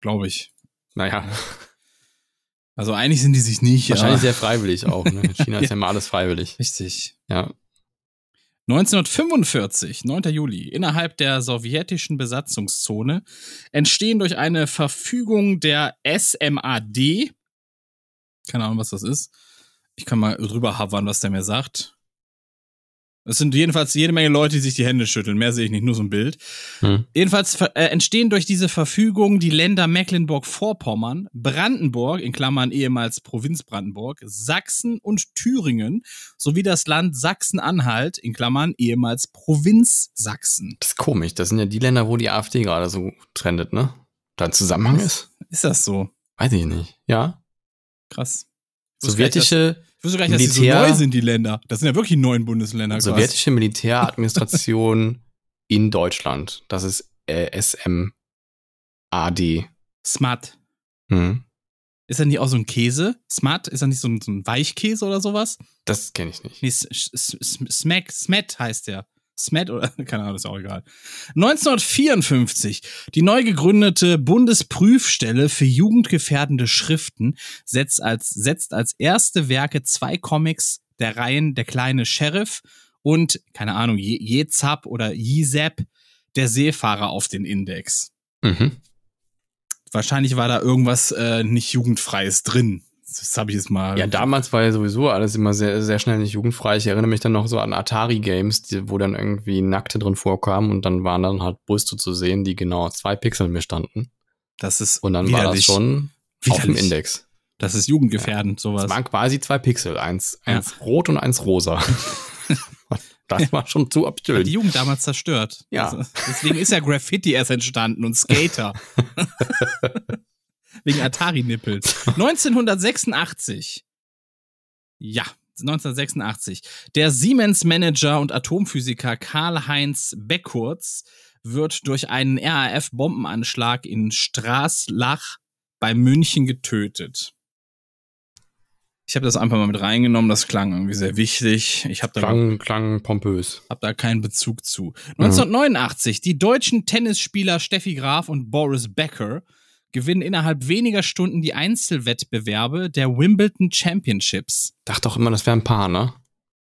Glaube ich. Naja, Also einig sind die sich nicht. wahrscheinlich aber- sehr freiwillig auch. Ne? In China ist [LAUGHS] ja immer alles freiwillig. Richtig. Ja. 1945, 9. Juli, innerhalb der sowjetischen Besatzungszone entstehen durch eine Verfügung der SMAD, keine Ahnung, was das ist. Ich kann mal drüber havern, was der mir sagt. Es sind jedenfalls jede Menge Leute, die sich die Hände schütteln. Mehr sehe ich nicht, nur so ein Bild. Hm. Jedenfalls äh, entstehen durch diese Verfügung die Länder Mecklenburg-Vorpommern, Brandenburg, in Klammern ehemals Provinz Brandenburg, Sachsen und Thüringen, sowie das Land Sachsen-Anhalt, in Klammern ehemals Provinz Sachsen. Das ist komisch. Das sind ja die Länder, wo die AfD gerade so trendet, ne? Da ein Zusammenhang ist? Ist das so? Weiß ich nicht. Ja. Krass. Ich wusste gar nicht, nicht, dass die so Militär- neu sind, die Länder. Das sind ja wirklich neun Bundesländer. sowjetische Militäradministration in Deutschland. Das ist äh, SMAD. Smart. Hm. Ist das nicht auch so ein Käse? Smart? Ist das nicht so ein, so ein Weichkäse oder sowas? Das kenne ich nicht. Nee, Smack, Smet heißt der. Smet oder, [LAUGHS] keine Ahnung, ist auch egal. 1954. Die neu gegründete Bundesprüfstelle für jugendgefährdende Schriften setzt als, setzt als erste Werke zwei Comics der Reihen Der kleine Sheriff und, keine Ahnung, Je- Jezap oder Jizep, der Seefahrer auf den Index. Mhm. Wahrscheinlich war da irgendwas äh, nicht jugendfreies drin, Das habe ich jetzt mal. Ja, damals war ja sowieso alles immer sehr, sehr schnell nicht jugendfrei. Ich erinnere mich dann noch so an Atari-Games, wo dann irgendwie Nackte drin vorkamen und dann waren dann halt Brüste zu sehen, die genau zwei Pixel mir standen. Das ist Und dann war das schon auf dem. Index. Das ist jugendgefährdend, Es sowas. waren quasi zwei Pixel, eins, Ja. eins rot und eins rosa. [LAUGHS] das war schon zu Hat die absurd. Jugend damals zerstört. Ja. Also, deswegen ist ja Graffiti erst entstanden und Skater. [LAUGHS] Wegen Atari-Nippels. 1986. Ja, 1986. Der Siemens-Manager und Atomphysiker Karl-Heinz Beckurz wird durch einen RAF-Bombenanschlag in Straßlach bei München getötet. Ich habe das einfach mal mit reingenommen, das klang irgendwie sehr wichtig. Ich habe da Klang, klang pompös. hab da keinen Bezug zu. 1989, die deutschen Tennisspieler Steffi Graf und Boris Becker gewinnen innerhalb weniger Stunden die Einzelwettbewerbe der Wimbledon Championships. Dachte doch immer, das wäre ein Paar, ne?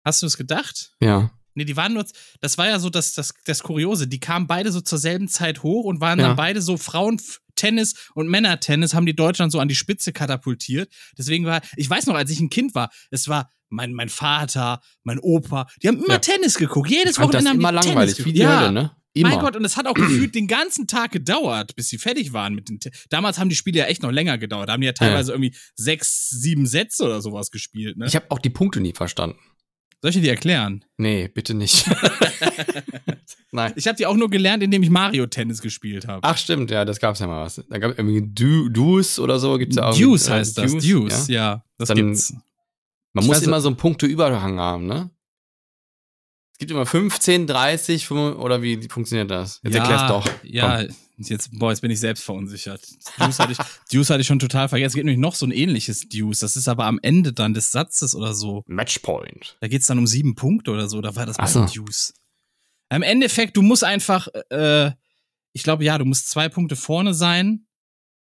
Hast du es gedacht? Ja. Nee, die waren nur, das war ja so das, das, das Kuriose. Die kamen beide so zur selben Zeit hoch und waren Ja. dann beide so Frauentennis und Männertennis, haben die Deutschland so an die Spitze katapultiert. Deswegen war, ich weiß noch, als ich ein Kind war, es war mein, mein Vater, mein Opa, die haben immer Ja. Tennis geguckt. Jedes Wochenende haben immer die langweilig, Tennis wie geguckt. die ja. Hölle, ne? Immer. Mein Gott, und es hat auch gefühlt den ganzen Tag gedauert, bis sie fertig waren mit den. Te Damals haben die Spiele ja echt noch länger gedauert. Da haben die ja teilweise irgendwie sechs, sieben Sätze oder sowas gespielt. Ne? Ich habe auch die Punkte nie verstanden. Soll ich dir die erklären? Nee, bitte nicht. [LAUGHS] Nein. Ich habe die auch nur gelernt, indem ich Mario Tennis gespielt habe. Ach stimmt, ja, das gab's ja mal was. Da gab es irgendwie du Deuce oder so, gibt's ja auch. Deuce äh, heißt das. Deuce, Deuce, ja. ja. das Dann- gibt's. Man Ich muss immer so einen Punkteüberhang haben, ne? Es gibt immer 15, 30, 5, oder wie funktioniert das? Jetzt erklär's doch. Ja, jetzt, boah, jetzt bin ich selbst verunsichert. Deuce hatte, ich, [LAUGHS] Deuce hatte ich schon total vergessen. Es gibt nämlich noch so ein ähnliches Deuce. Das ist aber am Ende dann des Satzes oder so. Matchpoint. Da geht's dann um sieben Punkte oder so. Da war das beim so. Deuce. Im Endeffekt, du musst einfach, äh, ich glaube, ja, du musst zwei Punkte vorne sein.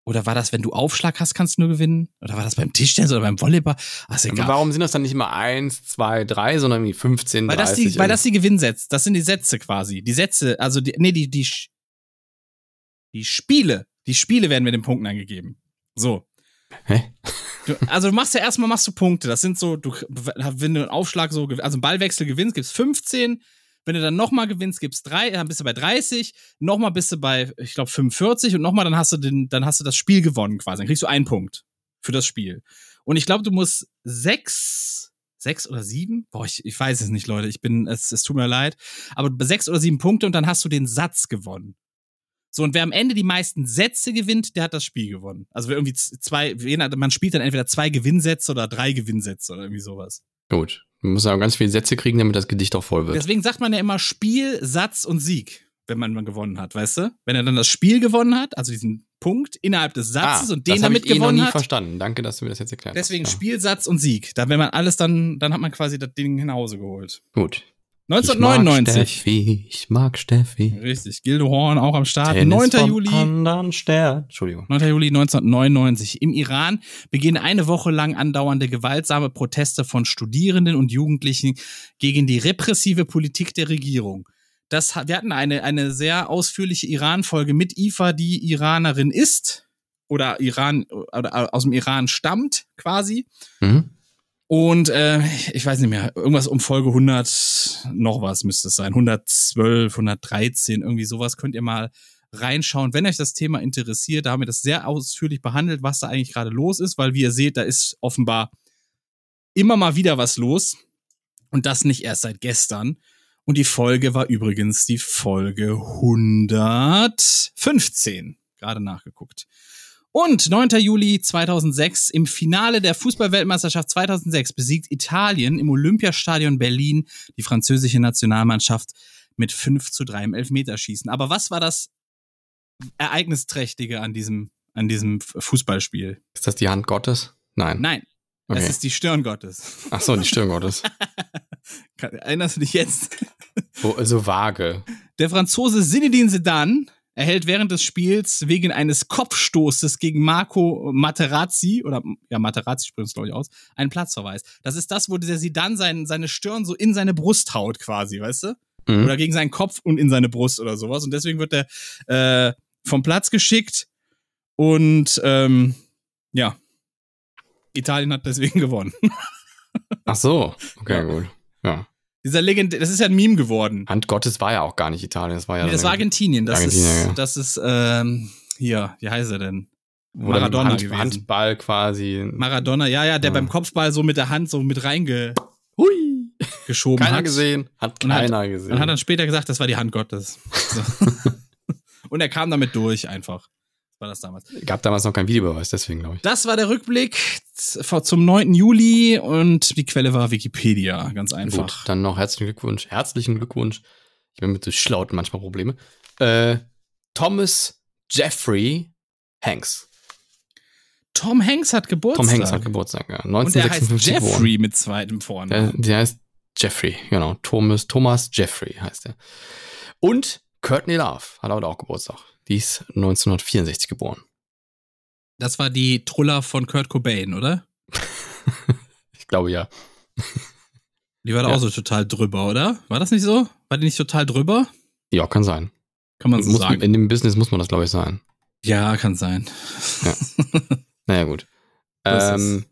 Oder war das, wenn du Aufschlag hast, kannst du nur gewinnen? Oder war das beim Tischtennis oder beim Volleyball? Ach, ist Aber egal. warum sind das dann nicht immer 1, 2, 3, sondern irgendwie 15, Weil das, 30? die, weil das die Gewinnsätze, das sind die Sätze quasi. Die Sätze, also die, nee, die, die, die Spiele, die Spiele werden mit den Punkten angegeben. So. Hä? Du, also du machst ja erstmal machst du Punkte. Das sind so, du, wenn du einen Aufschlag so, also einen Ballwechsel gewinnst, gibt's 15. Wenn du dann nochmal gewinnst, gibt's drei, dann bist du bei 30. Nochmal bist du bei, ich glaube, 45 und nochmal, dann hast du den, dann hast du das Spiel gewonnen quasi. Dann kriegst du einen Punkt für das Spiel. Und ich glaube, du musst sechs, sechs oder sieben? Boah, ich, ich weiß es nicht, Leute. Ich bin, es, es tut mir leid. Aber sechs oder sieben Punkte und dann hast du den Satz gewonnen. So, und wer am Ende die meisten Sätze gewinnt, der hat das Spiel gewonnen. Also wer irgendwie zwei, man spielt dann entweder zwei Gewinnsätze oder drei Gewinnsätze oder irgendwie sowas. Gut. Man muss ja ganz viele Sätze kriegen, damit das Gedicht auch voll wird. Deswegen sagt man ja immer Spiel, Satz und Sieg, wenn man gewonnen hat, weißt du? Wenn er dann das Spiel gewonnen hat, also diesen Punkt innerhalb des Satzes und den Ah, das hab damit ich eh noch gewonnen nie hat. verstanden. Danke, dass du mir das jetzt erklärt Deswegen hast. Ja. Spiel, Satz und Sieg. Da, wenn man alles dann, dann hat man quasi das Ding nach Hause geholt. Gut. 1999. Ich mag Steffi, ich mag Steffi. Richtig. Gildo Horn auch am Start. Tennis 9. vom Juli. Anderen Stern. Entschuldigung. 9. Juli 1999. Im Iran beginnen eine Woche lang andauernde gewaltsame Proteste von Studierenden und Jugendlichen gegen die repressive Politik der Regierung. Das, wir hatten eine, eine sehr ausführliche Iran-Folge mit Ifa, die Iranerin ist oder Iran oder aus dem Iran stammt quasi. Mhm. Und äh, ich weiß nicht mehr, irgendwas um Folge 100 noch was müsste es sein. 112, 113, irgendwie sowas könnt ihr mal reinschauen, wenn euch das Thema interessiert. Da haben wir das sehr ausführlich behandelt, was da eigentlich gerade los ist, weil wie ihr seht, da ist offenbar immer mal wieder was los. Und das nicht erst seit gestern. Und die Folge war übrigens die Folge 115. Gerade nachgeguckt. Und 9. Juli 2006 im Finale der Fußballweltmeisterschaft 2006 besiegt Italien im Olympiastadion Berlin die französische Nationalmannschaft mit 5 zu 3 im Elfmeterschießen. Aber was war das Ereignisträchtige an diesem, an diesem Fußballspiel? Ist das die Hand Gottes? Nein. Nein, Okay. es ist die Stirn Gottes. Ach so, die Stirn Gottes. [LAUGHS] Erinnerst du dich jetzt? So, so vage. Der Franzose Zinedine Zidane erhält während des Spiels wegen eines Kopfstoßes gegen Marco Materazzi, oder ja, Materazzi spricht es, glaube ich, aus, einen Platzverweis. Das ist das, wo der Zidane sein, seine Stirn so in seine Brust haut, quasi, weißt du? Mhm. Oder gegen seinen Kopf und in seine Brust oder sowas. Und deswegen wird er äh, vom Platz geschickt und ähm, ja, Italien hat deswegen [LAUGHS] gewonnen. Ach so, okay, Ja. gut. Ja. Dieser Legend, das ist ja ein Meme geworden. Hand Gottes war ja auch gar nicht Italien, das war ja Nee, das war Argentinien. Das Argentinien, ist, ja. das ist, ähm, hier, wie heißt er denn? Maradona Hand, gewesen. Handball quasi. Maradona, ja, ja, der Ja. beim Kopfball so mit der Hand so mit reingeschoben Hui. Keiner hat. gesehen, hat Und hat- keiner gesehen. Und hat dann später gesagt, das war die Hand Gottes. So. [LAUGHS] und er kam damit durch einfach. War das damals. Gab damals noch keinen Videobeweis, deswegen glaube ich. Das war der Rückblick zum 9. Juli und die Quelle war Wikipedia, ganz einfach. Gut, dann noch herzlichen Glückwunsch. Herzlichen Glückwunsch. Ich bin mit so Schlauten manchmal Probleme. Äh, Thomas Jeffrey Hanks. Tom Hanks hat Geburtstag. Tom Hanks hat Geburtstag, ja. Und der heißt 1956. Jeffrey mit zweitem Vornamen. Der, der heißt Jeffrey, genau. Thomas, Thomas Jeffrey heißt er. Und Courtney Love hat heute auch Geburtstag. Die ist 1964 geboren. Das war die Truller von Kurt Cobain, oder? [LAUGHS] Ich glaube ja. Die war da Ja. auch so total drüber, oder? War das nicht so? War die nicht total drüber? Ja, kann sein. Kann man so Muss, sagen. in dem Business muss man das, glaube ich, sein. Ja, kann sein. Naja, [LAUGHS] gut. Ähm,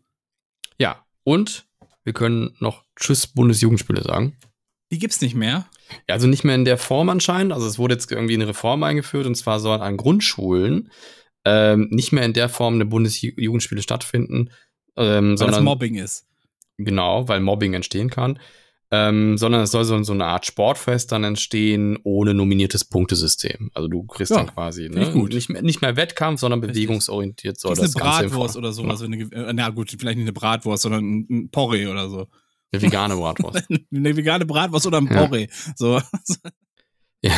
ja, und wir können noch Tschüss Bundesjugendspiele sagen. Die gibt's nicht mehr. Ja, also nicht mehr in der Form anscheinend. Also es wurde jetzt irgendwie eine Reform eingeführt und zwar sollen an Grundschulen ähm, nicht mehr in der Form eine Bundesjugendspiele stattfinden, ähm, Weil das sondern Mobbing ist. genau, weil Mobbing entstehen kann. Ähm, sondern es soll so, so eine Art Sportfest dann entstehen ohne nominiertes Punktesystem. Also du kriegst Ja, dann quasi ne? Nicht, mehr, nicht mehr Wettkampf, sondern Richtig. bewegungsorientiert soll Kriegst das eine Ganze Bratwurst oder sowas. Wenn du, ge- äh, na gut, vielleicht nicht eine Bratwurst, sondern ein, ein Porree oder so. Eine vegane Bratwurst. [LAUGHS] Eine vegane Bratwurst oder ein Ja. Porree. So. [LAUGHS] ja.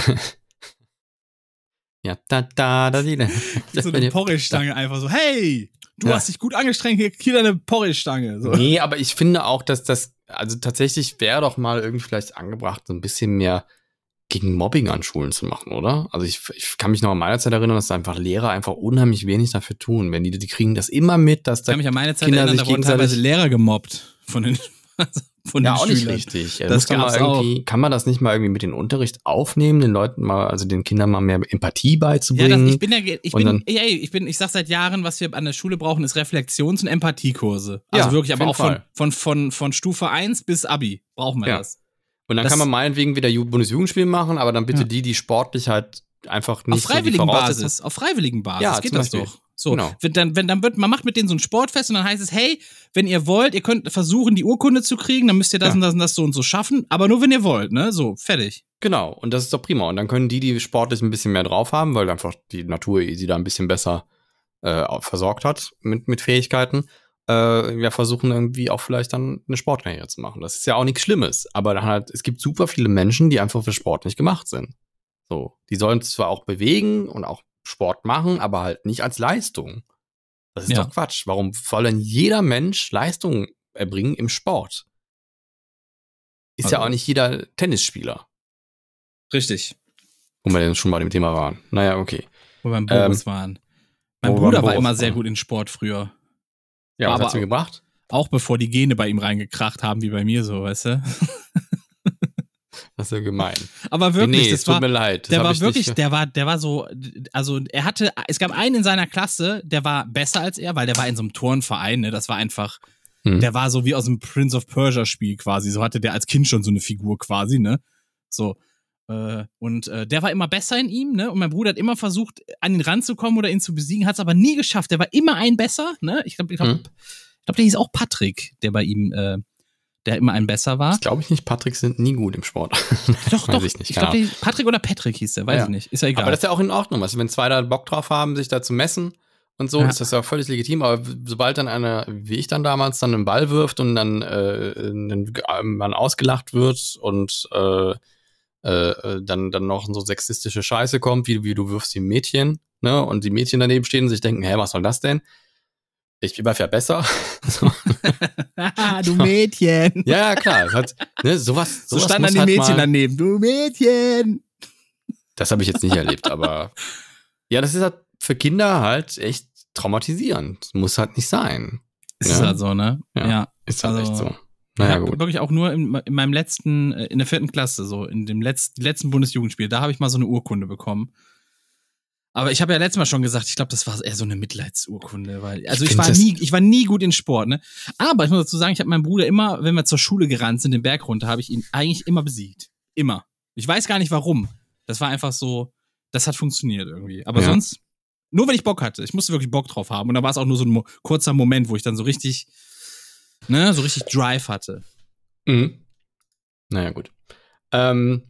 Ja, da, da, da, die, da. [LAUGHS] so eine Porree-Stange einfach so, hey, du Ja. hast dich gut angestrengt, hier, hier deine Porree-Stange. So. Nee, aber ich finde auch, dass das, also tatsächlich wäre doch mal irgendwie vielleicht angebracht, so ein bisschen mehr gegen Mobbing an Schulen zu machen, oder? Also ich, ich kann mich noch an meiner Zeit erinnern, dass einfach Lehrer einfach unheimlich wenig dafür tun. Wenn die, die kriegen das immer mit, dass Ich da kann mich an meine Zeit Kinder erinnern, da wurden teilweise Lehrer gemobbt von den, von ja auch nicht Schülern. richtig. Das kann, man gab's auch. irgendwie, kann man das nicht mal irgendwie mit den Unterricht aufnehmen, den Leuten mal, also den Kindern mal mehr Empathie Ja, beizubringen? das, ich bin ja, ich bin, dann- ey, ich bin, ich sag seit Jahren, was wir an der Schule brauchen, ist Reflexions- und Empathiekurse. Also Ja, wirklich, aber auch von, von, von, von Stufe 1 bis Abi brauchen wir Ja. das. Und dann das- kann man meinetwegen wieder Ju- Bundesjugendspiel machen, aber dann bitte Ja. die, die sportlich halt einfach Auf nicht so die freiwilligen Voraussetzungen- Basis, auf freiwilligen Basis Ja, geht das doch. So, Genau. wenn dann, wenn dann wird, man macht mit denen so ein Sportfest und dann heißt es, hey, wenn ihr wollt, ihr könnt versuchen, die Urkunde zu kriegen, dann müsst ihr das Ja. und das und das so und so schaffen, aber nur wenn ihr wollt, ne? So, fertig. Genau, und das ist doch prima. Und dann können die, die sportlich ein bisschen mehr drauf haben, weil einfach die Natur sie da ein bisschen besser äh, versorgt hat mit, mit Fähigkeiten, äh, ja, versuchen irgendwie auch vielleicht dann eine Sportkarriere zu machen. Das ist ja auch nichts Schlimmes, aber halt, es gibt super viele Menschen, die einfach für Sport nicht gemacht sind. So, die sollen zwar auch bewegen und auch Sport machen, aber halt nicht als Leistung. Das ist Ja. doch Quatsch. Warum soll denn jeder Mensch Leistung erbringen im Sport? Ist ja Also- auch nicht jeder Tennisspieler. Richtig. Wo wir denn schon bei dem Thema waren. Naja, okay. Wo wir beim Ähm, Boris waren. Mein Bruder war immer sehr gut in Sport früher. Ja, Aber- was hat's mir gebracht? Auch bevor die Gene bei ihm reingekracht haben, wie bei mir so, weißt du? [LAUGHS] Das ist ja gemein. Aber wirklich, nee, das es tut war, mir leid. Der war ich wirklich, Nicht, [LAUGHS] der war, der war so, also er hatte, es gab einen in seiner Klasse, der war besser als er, weil der war in so einem Turnverein, ne? Das war einfach, Hm. der war so wie aus dem Prince of Persia Spiel quasi. So hatte der als Kind schon so eine Figur quasi, ne? So. Äh, und äh, der war immer besser in ihm, ne? Und mein Bruder hat immer versucht, an ihn ranzukommen oder ihn zu besiegen, hat es aber nie geschafft. Der war immer ein besser, ne? Ich glaube, ich glaube, Hm. ich glaub, der hieß auch Patrick, der bei ihm, äh, der immer ein besser war. das glaube ich nicht. Patrick sind nie gut im Sport. [LAUGHS] Doch, [LAUGHS] doch. ich nicht, ich glaube, Patrick oder Patrick hieß der, weiß Ja. ich nicht. Ist ja egal. Aber das ist ja auch in Ordnung. Also, wenn zwei da Bock drauf haben, sich da zu messen und so, Ja. ist das ja völlig legitim. Aber sobald dann einer, wie ich dann damals, dann einen Ball wirft und dann, äh, dann man ausgelacht wird und äh, äh, dann, dann noch so sexistische Scheiße kommt, wie, wie du wirfst die Mädchen, ne? Und die Mädchen daneben stehen und sich denken, hä, was soll das denn? Ich bin ja besser. so. [LAUGHS] Du Mädchen. Ja, klar. Hat, ne, sowas, So sowas standen muss dann die halt Mädchen daneben. Du Mädchen. Das habe ich jetzt nicht erlebt, aber [LAUGHS] ja, das ist halt für Kinder halt echt traumatisierend. Muss halt nicht sein. Ist Ja. halt so, ne? Ja. Ja. Ist halt Also, echt so. Ich Naja, gut. wirklich auch nur in, in meinem letzten, äh, in der vierten Klasse, so in dem letzten, letzten Bundesjugendspiel, da habe ich mal so eine Urkunde bekommen. Aber ich habe ja letztes Mal schon gesagt, ich glaube, das war eher so eine Mitleidsurkunde, weil also ich, find war nie, ich war nie gut in Sport, ne? Aber ich muss dazu sagen, ich habe meinen Bruder immer, wenn wir zur Schule gerannt sind, den Berg runter, habe ich ihn eigentlich immer besiegt, immer. Ich weiß gar nicht warum. Das war einfach so, das hat funktioniert irgendwie. Aber Ja. sonst nur wenn ich Bock hatte. Ich musste wirklich Bock drauf haben und da war es auch nur so ein mo kurzer Moment, wo ich dann so richtig, ne, so richtig Drive hatte. Mhm. Naja, gut. Ähm,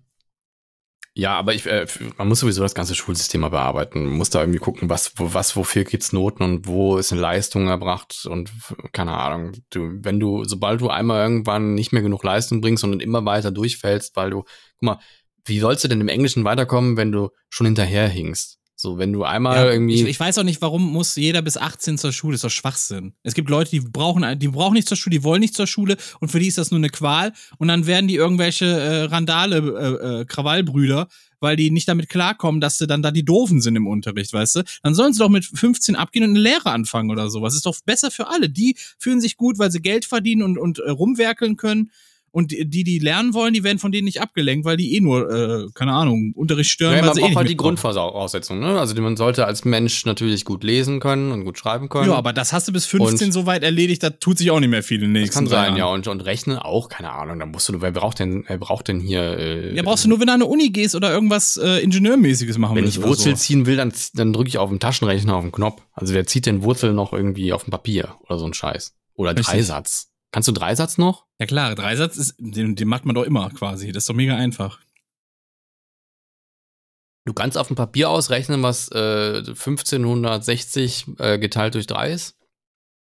ja, aber ich, äh, man muss sowieso das ganze Schulsystem bearbeiten. Man muss da irgendwie gucken, was, wo, was, wofür gibt's Noten und wo ist eine Leistung erbracht und keine Ahnung. Du, wenn du, sobald du einmal irgendwann nicht mehr genug Leistung bringst und immer weiter durchfällst, weil du, guck mal, wie sollst du denn im Englischen weiterkommen, wenn du schon hinterherhingst? So, wenn du einmal Ja, irgendwie. ich, ich weiß auch nicht, warum muss jeder bis 18 zur Schule. Das ist doch Schwachsinn. Es gibt Leute, die brauchen, die brauchen nicht zur Schule, die wollen nicht zur Schule und für die ist das nur eine Qual. Und dann werden die irgendwelche äh, Randale, äh, äh, Krawallbrüder, weil die nicht damit klarkommen, dass sie dann da die Doofen sind im Unterricht, weißt du? Dann sollen sie doch mit 15 abgehen und eine Lehre anfangen oder sowas. Ist doch besser für alle. Die fühlen sich gut, weil sie Geld verdienen und, und äh, rumwerkeln können. Und die, die, lernen wollen, die werden von denen nicht abgelenkt, weil die eh nur, äh, keine Ahnung, Unterricht stören. Ja, man eh braucht nicht halt die mitkommen. Grundvoraussetzungen, ne? Also man sollte als Mensch natürlich gut lesen können und gut schreiben können. Ja, aber das hast du bis 15 Und- soweit erledigt, da tut sich auch nicht mehr viel in den das nächsten kann drei sein, ja. Jahren. Und, und rechnen auch, keine Ahnung. Da musst du, wer braucht denn, wer braucht denn hier. Äh, Ja, brauchst du nur, wenn du an eine Uni gehst oder irgendwas äh, Ingenieurmäßiges machen Wenn willst. ich oder Wurzel so. ziehen will, dann, dann drücke ich auf dem Taschenrechner auf den Knopf. Also wer zieht denn Wurzel noch irgendwie auf dem Papier oder so ein Scheiß? Oder Richtig. Dreisatz. Kannst du Dreisatz noch? Ja klar, Dreisatz ist, den, den macht man doch immer quasi. Das ist doch mega einfach. Du kannst auf dem Papier ausrechnen, was äh, 1560 äh, geteilt durch 3 ist?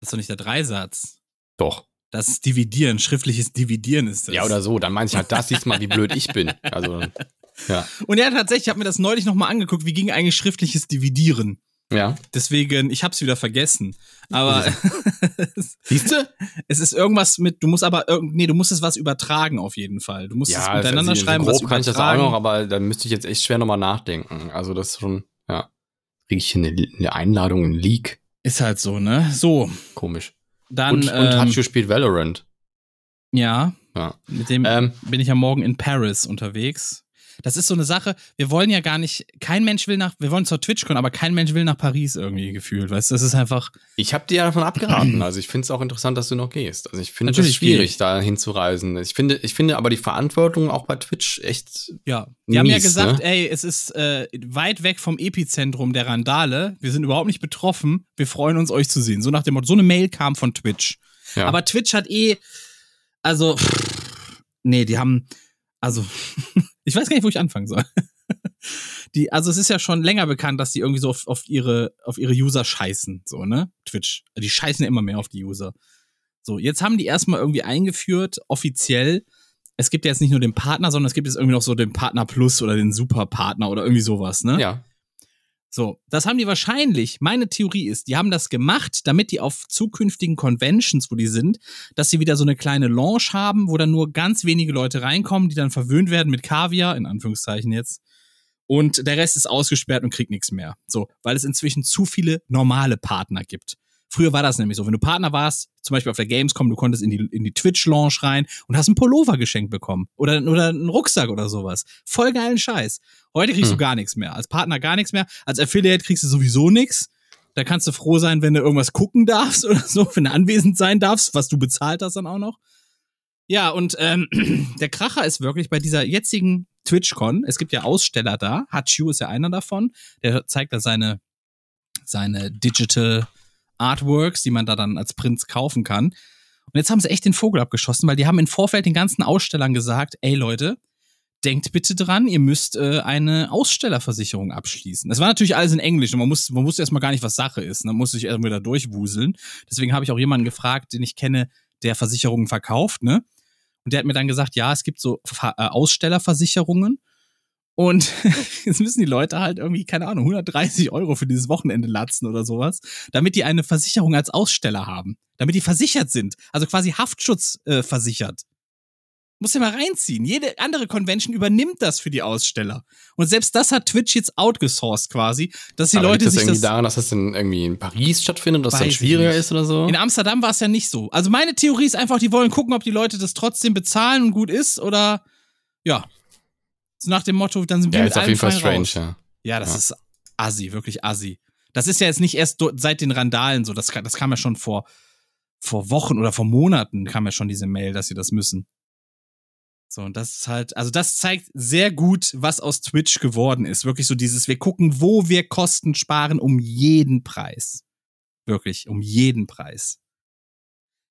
Das ist doch nicht der Dreisatz. Doch. Das ist Dividieren, schriftliches Dividieren ist das. Ja, oder so. Dann meine ich halt, das siehst mal, wie blöd ich bin. Also, [LAUGHS] ja. Und ja, tatsächlich, ich habe mir das neulich nochmal angeguckt, wie ging eigentlich schriftliches Dividieren. Ja. Deswegen, ich hab's wieder vergessen. Aber [LAUGHS] Siehst du? es ist irgendwas mit, du musst aber, nee, du musst es was übertragen auf jeden Fall. Du musst es miteinander also, schreiben, grob was kann ich das auch übertragen. noch, aber da müsste ich jetzt echt schwer nochmal nachdenken. Also das ist schon, ja. Kriege ich hier eine, eine Einladung, ein Leak? Ist halt so, ne? So, Komisch. dann, und, und ähm, Hachu spielt Valorant. ja, Ja. mit dem Ähm, bin ich ja morgen in Paris unterwegs. Das ist so eine Sache, wir wollen ja gar nicht, kein Mensch will nach, wir wollen zur TwitchCon, aber kein Mensch will nach Paris irgendwie gefühlt, weißt du, das ist einfach, Ich habe dir ja davon abgeraten. [CLEARS THROAT] Also ich finde es auch interessant, dass du noch gehst. Also ich finde es schwierig, schwierig. da hinzureisen. Ich finde, ich finde aber die Verantwortung auch bei Twitch echt. ja. Die haben ja Mies, gesagt, ne? ey, es ist äh, weit weg vom Epizentrum der Randale, wir sind überhaupt nicht betroffen, wir freuen uns, euch zu sehen. So nach dem Motto, so eine Mail kam von Twitch. Ja. Aber Twitch hat eh, also, pff, nee, die haben, also, [LAUGHS] ich weiß gar nicht, wo ich anfangen soll. [LAUGHS] Die, also es ist ja schon länger bekannt, dass die irgendwie so auf, auf ihre, auf ihre User scheißen, so, ne? Twitch. Die scheißen ja immer mehr auf die User. So, jetzt haben die erstmal irgendwie eingeführt, offiziell. Es gibt ja jetzt nicht nur den Partner, sondern es gibt jetzt irgendwie noch so den Partner Plus oder den Superpartner oder irgendwie sowas, ne? ja. So, das haben die wahrscheinlich. Meine Theorie ist, die haben das gemacht, damit die auf zukünftigen Conventions, wo die sind, dass sie wieder so eine kleine Lounge haben, wo dann nur ganz wenige Leute reinkommen, die dann verwöhnt werden mit Kaviar, in Anführungszeichen jetzt. Und der Rest ist ausgesperrt und kriegt nichts mehr. So, weil es inzwischen zu viele normale Partner gibt. Früher war das nämlich so. Wenn du Partner warst, zum Beispiel auf der Gamescom, du konntest in die, in die Twitch-Lounge rein und hast einen Pullover geschenkt bekommen. Oder, oder einen Rucksack oder sowas. Voll geilen Scheiß. Heute kriegst du Hm. gar nichts mehr. Als Partner gar nichts mehr. Als Affiliate kriegst du sowieso nichts. Da kannst du froh sein, wenn du irgendwas gucken darfst [LAUGHS] oder so, wenn du anwesend sein darfst, was du bezahlt hast dann auch noch. Ja, und ähm, [CLEARS THROAT] der Kracher ist wirklich bei dieser jetzigen TwitchCon, es gibt ja Aussteller da, Hachu ist ja einer davon, der zeigt da seine, seine Digital Artworks, die man da dann als Prinz kaufen kann. Und jetzt haben sie echt den Vogel abgeschossen, weil die haben im Vorfeld den ganzen Ausstellern gesagt, ey Leute, denkt bitte dran, ihr müsst äh, eine Ausstellerversicherung abschließen. Das war natürlich alles in Englisch und man, muss, man wusste erstmal gar nicht, was Sache ist. Man musste sich erstmal da durchwuseln. Deswegen habe ich auch jemanden gefragt, den ich kenne, der Versicherungen verkauft, ne? Und der hat mir dann gesagt, ja, es gibt so äh, Ausstellerversicherungen. Und [LAUGHS] jetzt müssen die Leute halt irgendwie, keine Ahnung, 130 Euro für dieses Wochenende latzen oder sowas, damit die eine Versicherung als Aussteller haben. Damit die versichert sind. Also quasi Haftschutz äh, versichert. Muss ja mal reinziehen. Jede andere Convention übernimmt das für die Aussteller. Und selbst das hat Twitch jetzt outgesourced quasi, dass die Aber Leute liegt das sich irgendwie das. daran, dass das dann irgendwie in Paris stattfindet, dass das schwieriger ist oder so? In Amsterdam war es ja nicht so. Also meine Theorie ist einfach, die wollen gucken, ob die Leute das trotzdem bezahlen und gut ist oder ja. So nach dem Motto, dann sind wir ja, mit ist auf jeden Fall strange, raus. ja. Ja, das Ja. ist assi, wirklich assi. Das ist ja jetzt nicht erst seit den Randalen so, das, das kam ja schon vor, vor Wochen oder vor Monaten kam ja schon diese Mail, dass sie das müssen. So, und das ist halt, also das zeigt sehr gut, was aus Twitch geworden ist. Wirklich so dieses, wir gucken, wo wir Kosten sparen, um jeden Preis. Wirklich, um jeden Preis.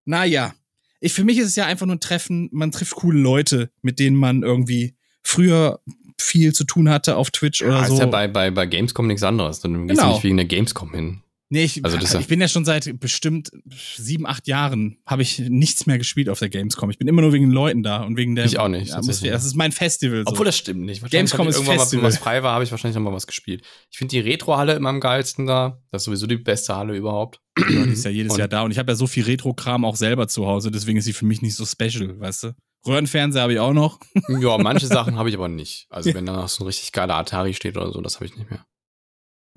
Naja, ich, für mich ist es ja einfach nur ein Treffen, man trifft coole Leute, mit denen man irgendwie früher viel zu tun hatte auf Twitch oder Ja, so. ist ja bei, bei, bei Gamescom nichts anderes. Dann gehst Genau. du nicht wegen der Gamescom hin. Nee, ich, Also ist ich bin ja schon seit bestimmt sieben, acht Jahren habe ich nichts mehr gespielt auf der Gamescom. Ich bin immer nur wegen den Leuten da und wegen der Ich auch nicht, Atmosphäre. Das ist mein Festival. So. Obwohl das stimmt nicht. Gamescom ist irgendwann mal, Festival. wenn was frei war, habe ich wahrscheinlich noch mal was gespielt. Ich finde die Retro-Halle immer am geilsten da. Das ist sowieso die beste Halle überhaupt. Ja, die ist ja jedes Und- Jahr da und ich habe ja so viel Retro-Kram auch selber zu Hause, deswegen ist sie für mich nicht so special, weißt du? Röhrenfernseher habe ich auch noch. [LAUGHS] Ja, manche Sachen habe ich aber nicht. Also wenn da noch so ein richtig geiler Atari steht oder so, das habe ich nicht mehr.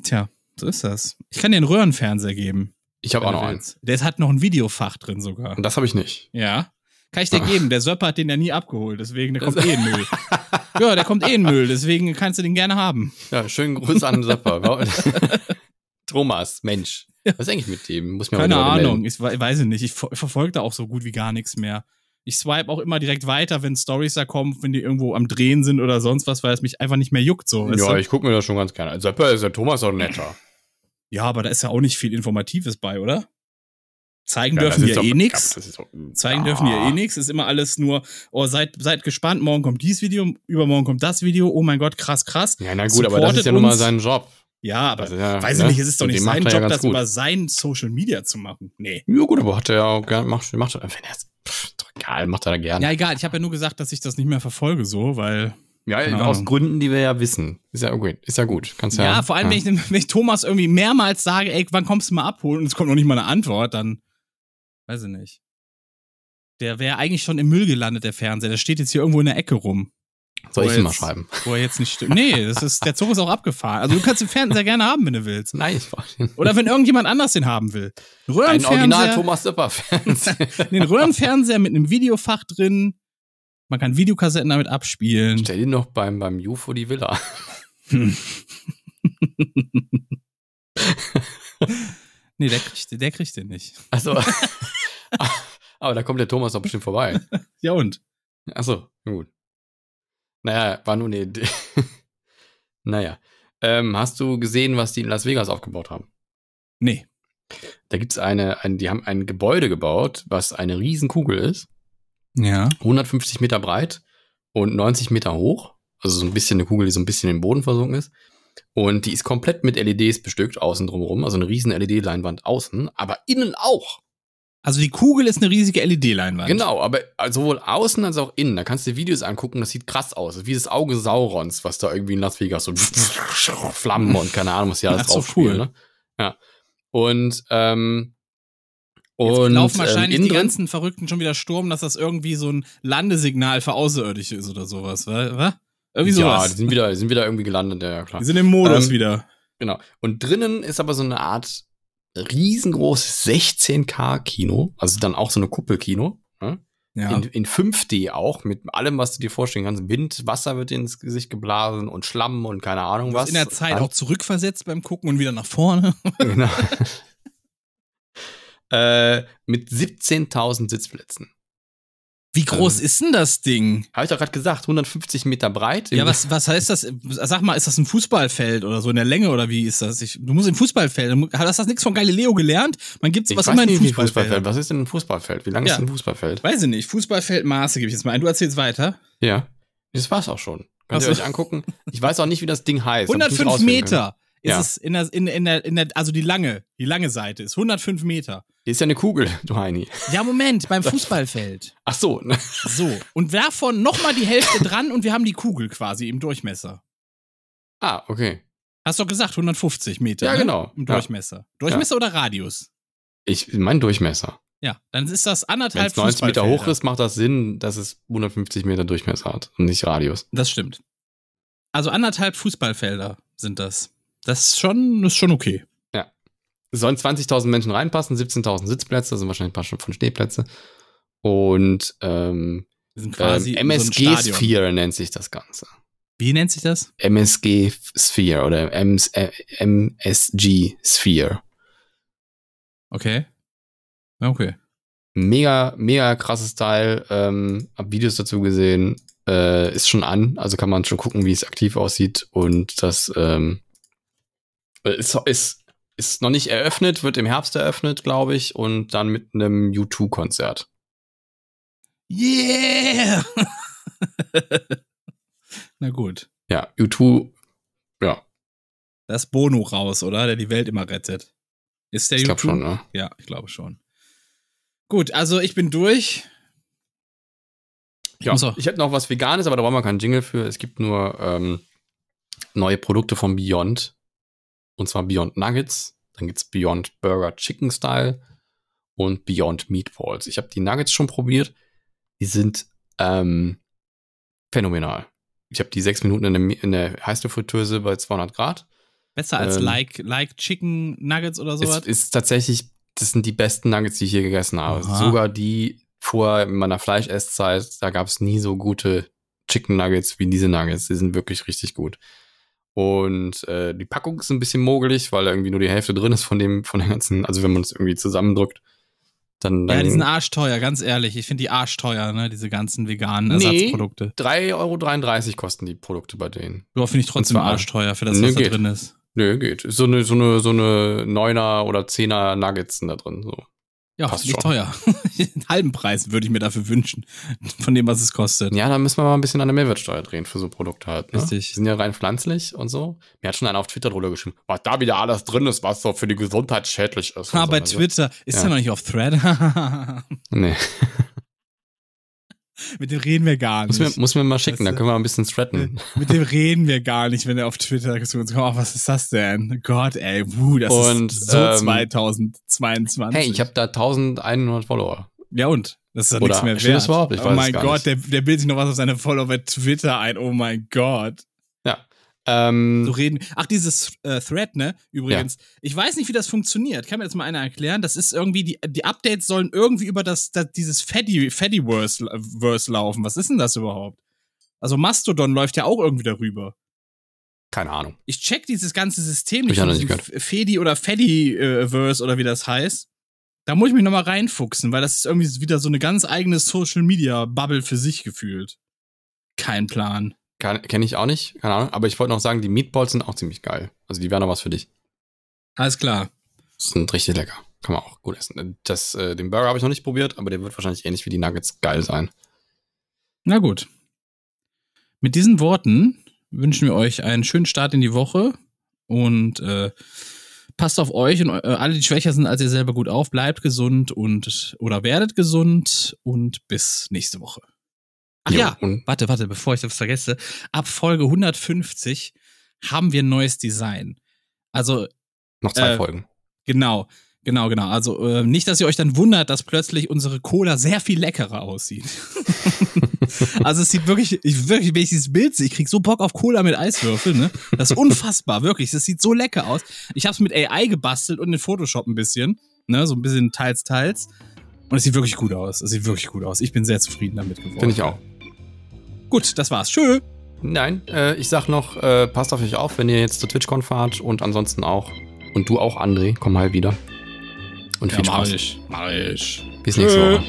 Tja, so ist das. Ich kann dir einen Röhrenfernseher geben. Ich habe auch noch eins. Der hat noch ein Videofach drin sogar. Und das habe ich nicht. Ja. Kann ich dir [LAUGHS] geben. Der Söpper hat den ja nie abgeholt, deswegen der kommt eh in Müll. [LAUGHS] ja, der kommt eh in Müll, deswegen kannst du den gerne haben. Ja, schönen Gruß an Sapper. Thomas, Mensch. Was ist eigentlich mit dem? Muss mir mal Keine. Ahnung, ich, we- weiß ich nicht. Ich ver- verfolge da auch so gut wie gar nichts mehr. Ich swipe auch immer direkt weiter, wenn Stories da kommen, wenn die irgendwo am Drehen sind oder sonst was, weil es mich einfach nicht mehr juckt so. Ja, ich gucke mir das schon ganz gerne. an. Sapper ist der Thomas auch netter. ja, aber da ist ja auch nicht viel Informatives bei, oder? Zeigen Ja, dürfen wir eh ja, ist doch- Zeigen ja. dürfen wir eh nix. Ist immer alles nur, oh, seid, seid gespannt, morgen kommt dieses Video, übermorgen kommt das Video, oh mein Gott, krass, krass. Ja, na gut, aber das Supportet ist ja nun mal sein Job. Ja, aber ist ja, weiß ne? ich nicht, es ist doch nicht sein ja Job, ganz das gut. über sein Social Media zu machen. Nee. Ja, gut, aber hat er ja auch macht, macht er, wenn er es, egal, macht er da gern. Ja, egal, ich habe ja nur gesagt, dass ich das nicht mehr verfolge, so, weil Ja, Keine aus. Gründen, die wir ja wissen. Ist ja gut. Ist ja gut. Kannst ja, Ja, vor allem, Wenn, ich, wenn ich Thomas irgendwie mehrmals sage, ey, wann kommst du mal abholen und es kommt noch nicht mal eine Antwort, dann weiß ich nicht. Der wäre eigentlich schon im Müll gelandet, der Fernseher. Der steht jetzt hier irgendwo in der Ecke rum. Soll ich ihn mal jetzt- schreiben? Wo er jetzt nicht stimmt. Nee, das ist, der Zug ist auch abgefahren. Also du kannst den Fernseher gerne haben, wenn du willst. Nein, ich frage ihn. Oder wenn irgendjemand anders den haben will. Ein Original Thomas Dipper Fans. den Röhrenfernseher mit einem Videofach drin. Man kann Videokassetten damit abspielen. Stell ihn noch beim, beim UFO die Villa. Hm. [LAUGHS] nee, der kriegt, der kriegt den nicht. Also. [LAUGHS] aber da kommt der Thomas doch bestimmt vorbei. [LAUGHS] Ja und? Achso, gut. Naja, war nur eine Idee. [LAUGHS] naja. Ähm, hast du gesehen, was die in Las Vegas aufgebaut haben? Nee. Da gibt's eine, ein, die haben ein Gebäude gebaut, was eine Riesenkugel ist. Ja. 150 Meter breit und 90 Meter hoch. Also so ein bisschen eine Kugel, die so ein bisschen im Boden versunken ist. Und die ist komplett mit LEDs bestückt, außen drumherum. Also eine riesen LED-Leinwand außen, aber innen auch. Also die Kugel ist eine riesige LED-Leinwand. Genau, aber sowohl außen als auch innen. Da kannst du dir Videos angucken, das sieht krass aus. Das ist Wie das Auge Saurons, was da irgendwie in Las Vegas so [LAUGHS] Flammen und keine Ahnung, was hier alles Ach so, drauf spielt, cool. Ne? Ja. Und, ähm, Jetzt und laufen ähm, wahrscheinlich innen die ganzen Verrückten schon wieder Sturm, dass das irgendwie so ein Landesignal für Außerirdische ist oder sowas, wa? Irgendwie ja, sowas. die sind wieder, die sind wieder irgendwie gelandet, ja, ja klar. die sind im Modus Ähm, wieder. Genau. Und drinnen ist aber so eine Art riesengroßes 16K-Kino, also dann auch so eine Kuppelkino. Ne? Ja. In, in 5D auch, mit allem, was du dir vorstellen kannst. Wind, Wasser wird dir ins Gesicht geblasen und Schlamm und keine Ahnung was. in der Zeit Ja, auch zurückversetzt beim Gucken und wieder nach vorne. [LAUGHS] Genau. [LAUGHS] äh, mit 17.000 Sitzplätzen. Wie groß Ähm, ist denn das Ding? Habe ich doch gerade gesagt, 150 Meter breit. Ja, was, was heißt das? Sag mal, ist das ein Fußballfeld oder so in der Länge oder wie ist das? Ich, du musst im Fußballfeld. Hast du das nichts von Galileo gelernt? Man gibt weiß immer in Fußballfeld. Fußballfeld. Was ist denn ein Fußballfeld? Wie lang Ja. ist ein Fußballfeld? Weiß ich nicht. Fußballfeldmaße gebe ich jetzt mal ein. Du erzählst weiter. Ja. Das war's auch schon. Könnt ihr Ach so. euch angucken? Ich weiß auch nicht, wie das Ding heißt. hab ich nicht 105 auswählen können. Meter ist Ja. es in der, in, in der, in der, also die lange, die lange Seite ist 105 Meter. Die ist ja eine Kugel, du Heini. Ja, Moment, beim [LAUGHS] Fußballfeld. Ach so. ne? So. Und davon nochmal die Hälfte dran und wir haben die Kugel quasi im Durchmesser. Ah, okay. Hast doch gesagt, 150 Meter. Ja, ne? genau. Im Ja. Durchmesser. Durchmesser oder Radius? Ich, mein Durchmesser. Ja, dann ist das Wenn anderthalb es 90 Meter hoch ist, macht das Sinn, dass es 150 Meter Durchmesser hat und nicht Radius. Das stimmt. Also anderthalb Fußballfelder sind das. Das ist schon, ist schon okay. Es sollen 20.000 Menschen reinpassen, 17.000 Sitzplätze, sind wahrscheinlich ein paar von Stehplätze. Und ähm, sind quasi ähm, so MSG Stadion. Sphere nennt sich das Ganze. Wie nennt sich das? MSG Sphere oder MS, äh, MSG Sphere. Okay. Ja, Okay. Mega, mega krasses Teil. Ähm, hab Videos dazu gesehen. Äh, ist schon an, also kann man schon gucken, wie es aktiv aussieht. Und das ähm, ist, ist, ist noch nicht eröffnet, wird im Herbst eröffnet, glaube ich, und dann mit einem U2-Konzert. Yeah! [LAUGHS] Na gut. Ja, U2, ja, Da ist Bono raus, oder? Der die Welt immer rettet. Ist der ich glaube schon, ne? Ja, ich glaube schon. Gut, also ich bin durch. Ja, muss auch- ich hätte noch was Veganes, aber da brauchen wir keinen Jingle für. Es gibt nur ähm, neue Produkte von Beyond. Und zwar Beyond Nuggets. Dann gibt's Beyond Burger Chicken Style und Beyond Meatballs. Ich habe die Nuggets schon probiert. Die sind ähm, phänomenal. Ich habe die sechs Minuten in der, in der Heißluftfritteuse bei 200 Grad. Besser als Ähm, like, like Chicken Nuggets oder Es sowas. ist tatsächlich, das sind die besten Nuggets, die ich je gegessen habe. Aha. Sogar die vor meiner Fleischesszeit, da gab es nie so gute Chicken Nuggets wie diese Nuggets. Die sind wirklich richtig gut. Und äh, die Packung ist ein bisschen mogelig, weil da irgendwie nur die Hälfte drin ist von dem, von den ganzen, also wenn man es irgendwie zusammendrückt, dann, dann Ja, die sind arschteuer, ganz ehrlich. Ich finde die arschteuer, ne? Diese ganzen veganen Nee. Ersatzprodukte. 3,33 Euro kosten die Produkte bei denen. Ja, finde ich trotzdem zwar- arschteuer für das, was da geht. drin ist. Nö, geht. Ist So eine, so eine, so eine Neuner oder Zehner Nuggets sind da drin. So. Ja, Passt nicht schon. teuer. [LAUGHS] Einen halben Preis würde ich mir dafür wünschen, von dem, was es kostet. Ja, da müssen wir mal ein bisschen an der Mehrwertsteuer drehen für so Produkte halt. Ne? Richtig. Die sind ja rein pflanzlich und so. Mir hat schon einer auf Twitter drüber geschrieben, was da wieder alles drin ist, was so für die Gesundheit schädlich ist. Ah, und so. bei Also, Twitter ist ja. ja. noch nicht auf Thread. [LAUGHS] Nee. [LAUGHS] Mit dem reden wir gar Muss nicht. mir, muss mir mal schicken, Das, da können wir ein bisschen threaten. Mit dem reden wir gar nicht, wenn er auf Twitter zu uns kommt. Oh, was ist das denn? Gott, ey, wuh, das Und, ist so ähm, 2022. Hey, ich habe da 1100 Follower. Ja und? Das ist ja Oder nichts mehr wert. überhaupt? Ich oh weiß es mein Gott, nicht. der, der bildet sich noch was auf seine Follower bei Twitter ein. Oh mein Gott. Ja. Ähm, So reden. Ach, dieses äh, Thread, ne? Übrigens. Ich weiß nicht, wie das funktioniert. Kann mir jetzt mal einer erklären? Das ist irgendwie, die, die Updates sollen irgendwie über das, das dieses Fedi, Fediverse Verse laufen. Was ist denn das überhaupt? Also Mastodon läuft ja auch irgendwie darüber. keine Ahnung. Ich check dieses ganze System ich nicht. noch von nicht Fedi oder Fediverse oder wie das heißt. Da muss ich mich nochmal reinfuchsen, weil das ist irgendwie wieder so eine ganz eigene Social Media Bubble für sich gefühlt. Kein Plan. Kenne ich auch nicht, keine Ahnung. Aber ich wollte noch sagen, die Meatballs sind auch ziemlich geil. Also die wären noch was für dich. Alles klar. Sind richtig lecker. Kann man auch gut essen. Das, äh, den Burger habe ich noch nicht probiert, aber der wird wahrscheinlich ähnlich wie die Nuggets geil sein. Na gut. Mit diesen Worten wünschen wir euch einen schönen Start in die Woche und äh, passt auf euch und äh, alle, die schwächer sind als ihr selber gut auf, bleibt gesund und oder werdet gesund und bis nächste Woche. Ach Jo, ja, und- warte, warte, bevor ich das vergesse. Ab Folge 150 haben wir ein neues Design. Also Noch zwei Äh, Folgen. Genau, genau, genau. Also äh, nicht, dass ihr euch dann wundert, dass plötzlich unsere Cola sehr viel leckerer aussieht. [LAUGHS] also es sieht wirklich, ich wirklich, wenn ich dieses Bild sehe, ich krieg so Bock auf Cola mit Eiswürfeln, ne? Das ist unfassbar, wirklich. Das sieht so lecker aus. Ich habe es mit AI gebastelt und in Photoshop ein bisschen, ne? So ein bisschen teils, teils. Und es sieht wirklich gut aus. Es sieht wirklich gut aus. Ich bin sehr zufrieden damit geworden. Finde ich auch. Gut, das war's. Tschö. Nein, äh, ich sag noch, äh, passt auf euch auf, wenn ihr jetzt zur TwitchCon fahrt und ansonsten auch. Und du auch, André, komm mal wieder. Und viel Spaß. ich. Mach ich. Bis nächste. Woche.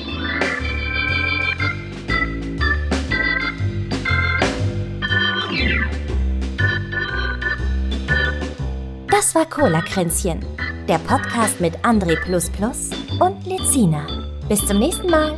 Das war Cola-Kränzchen, der Podcast mit André und Lezina. Bis zum nächsten Mal.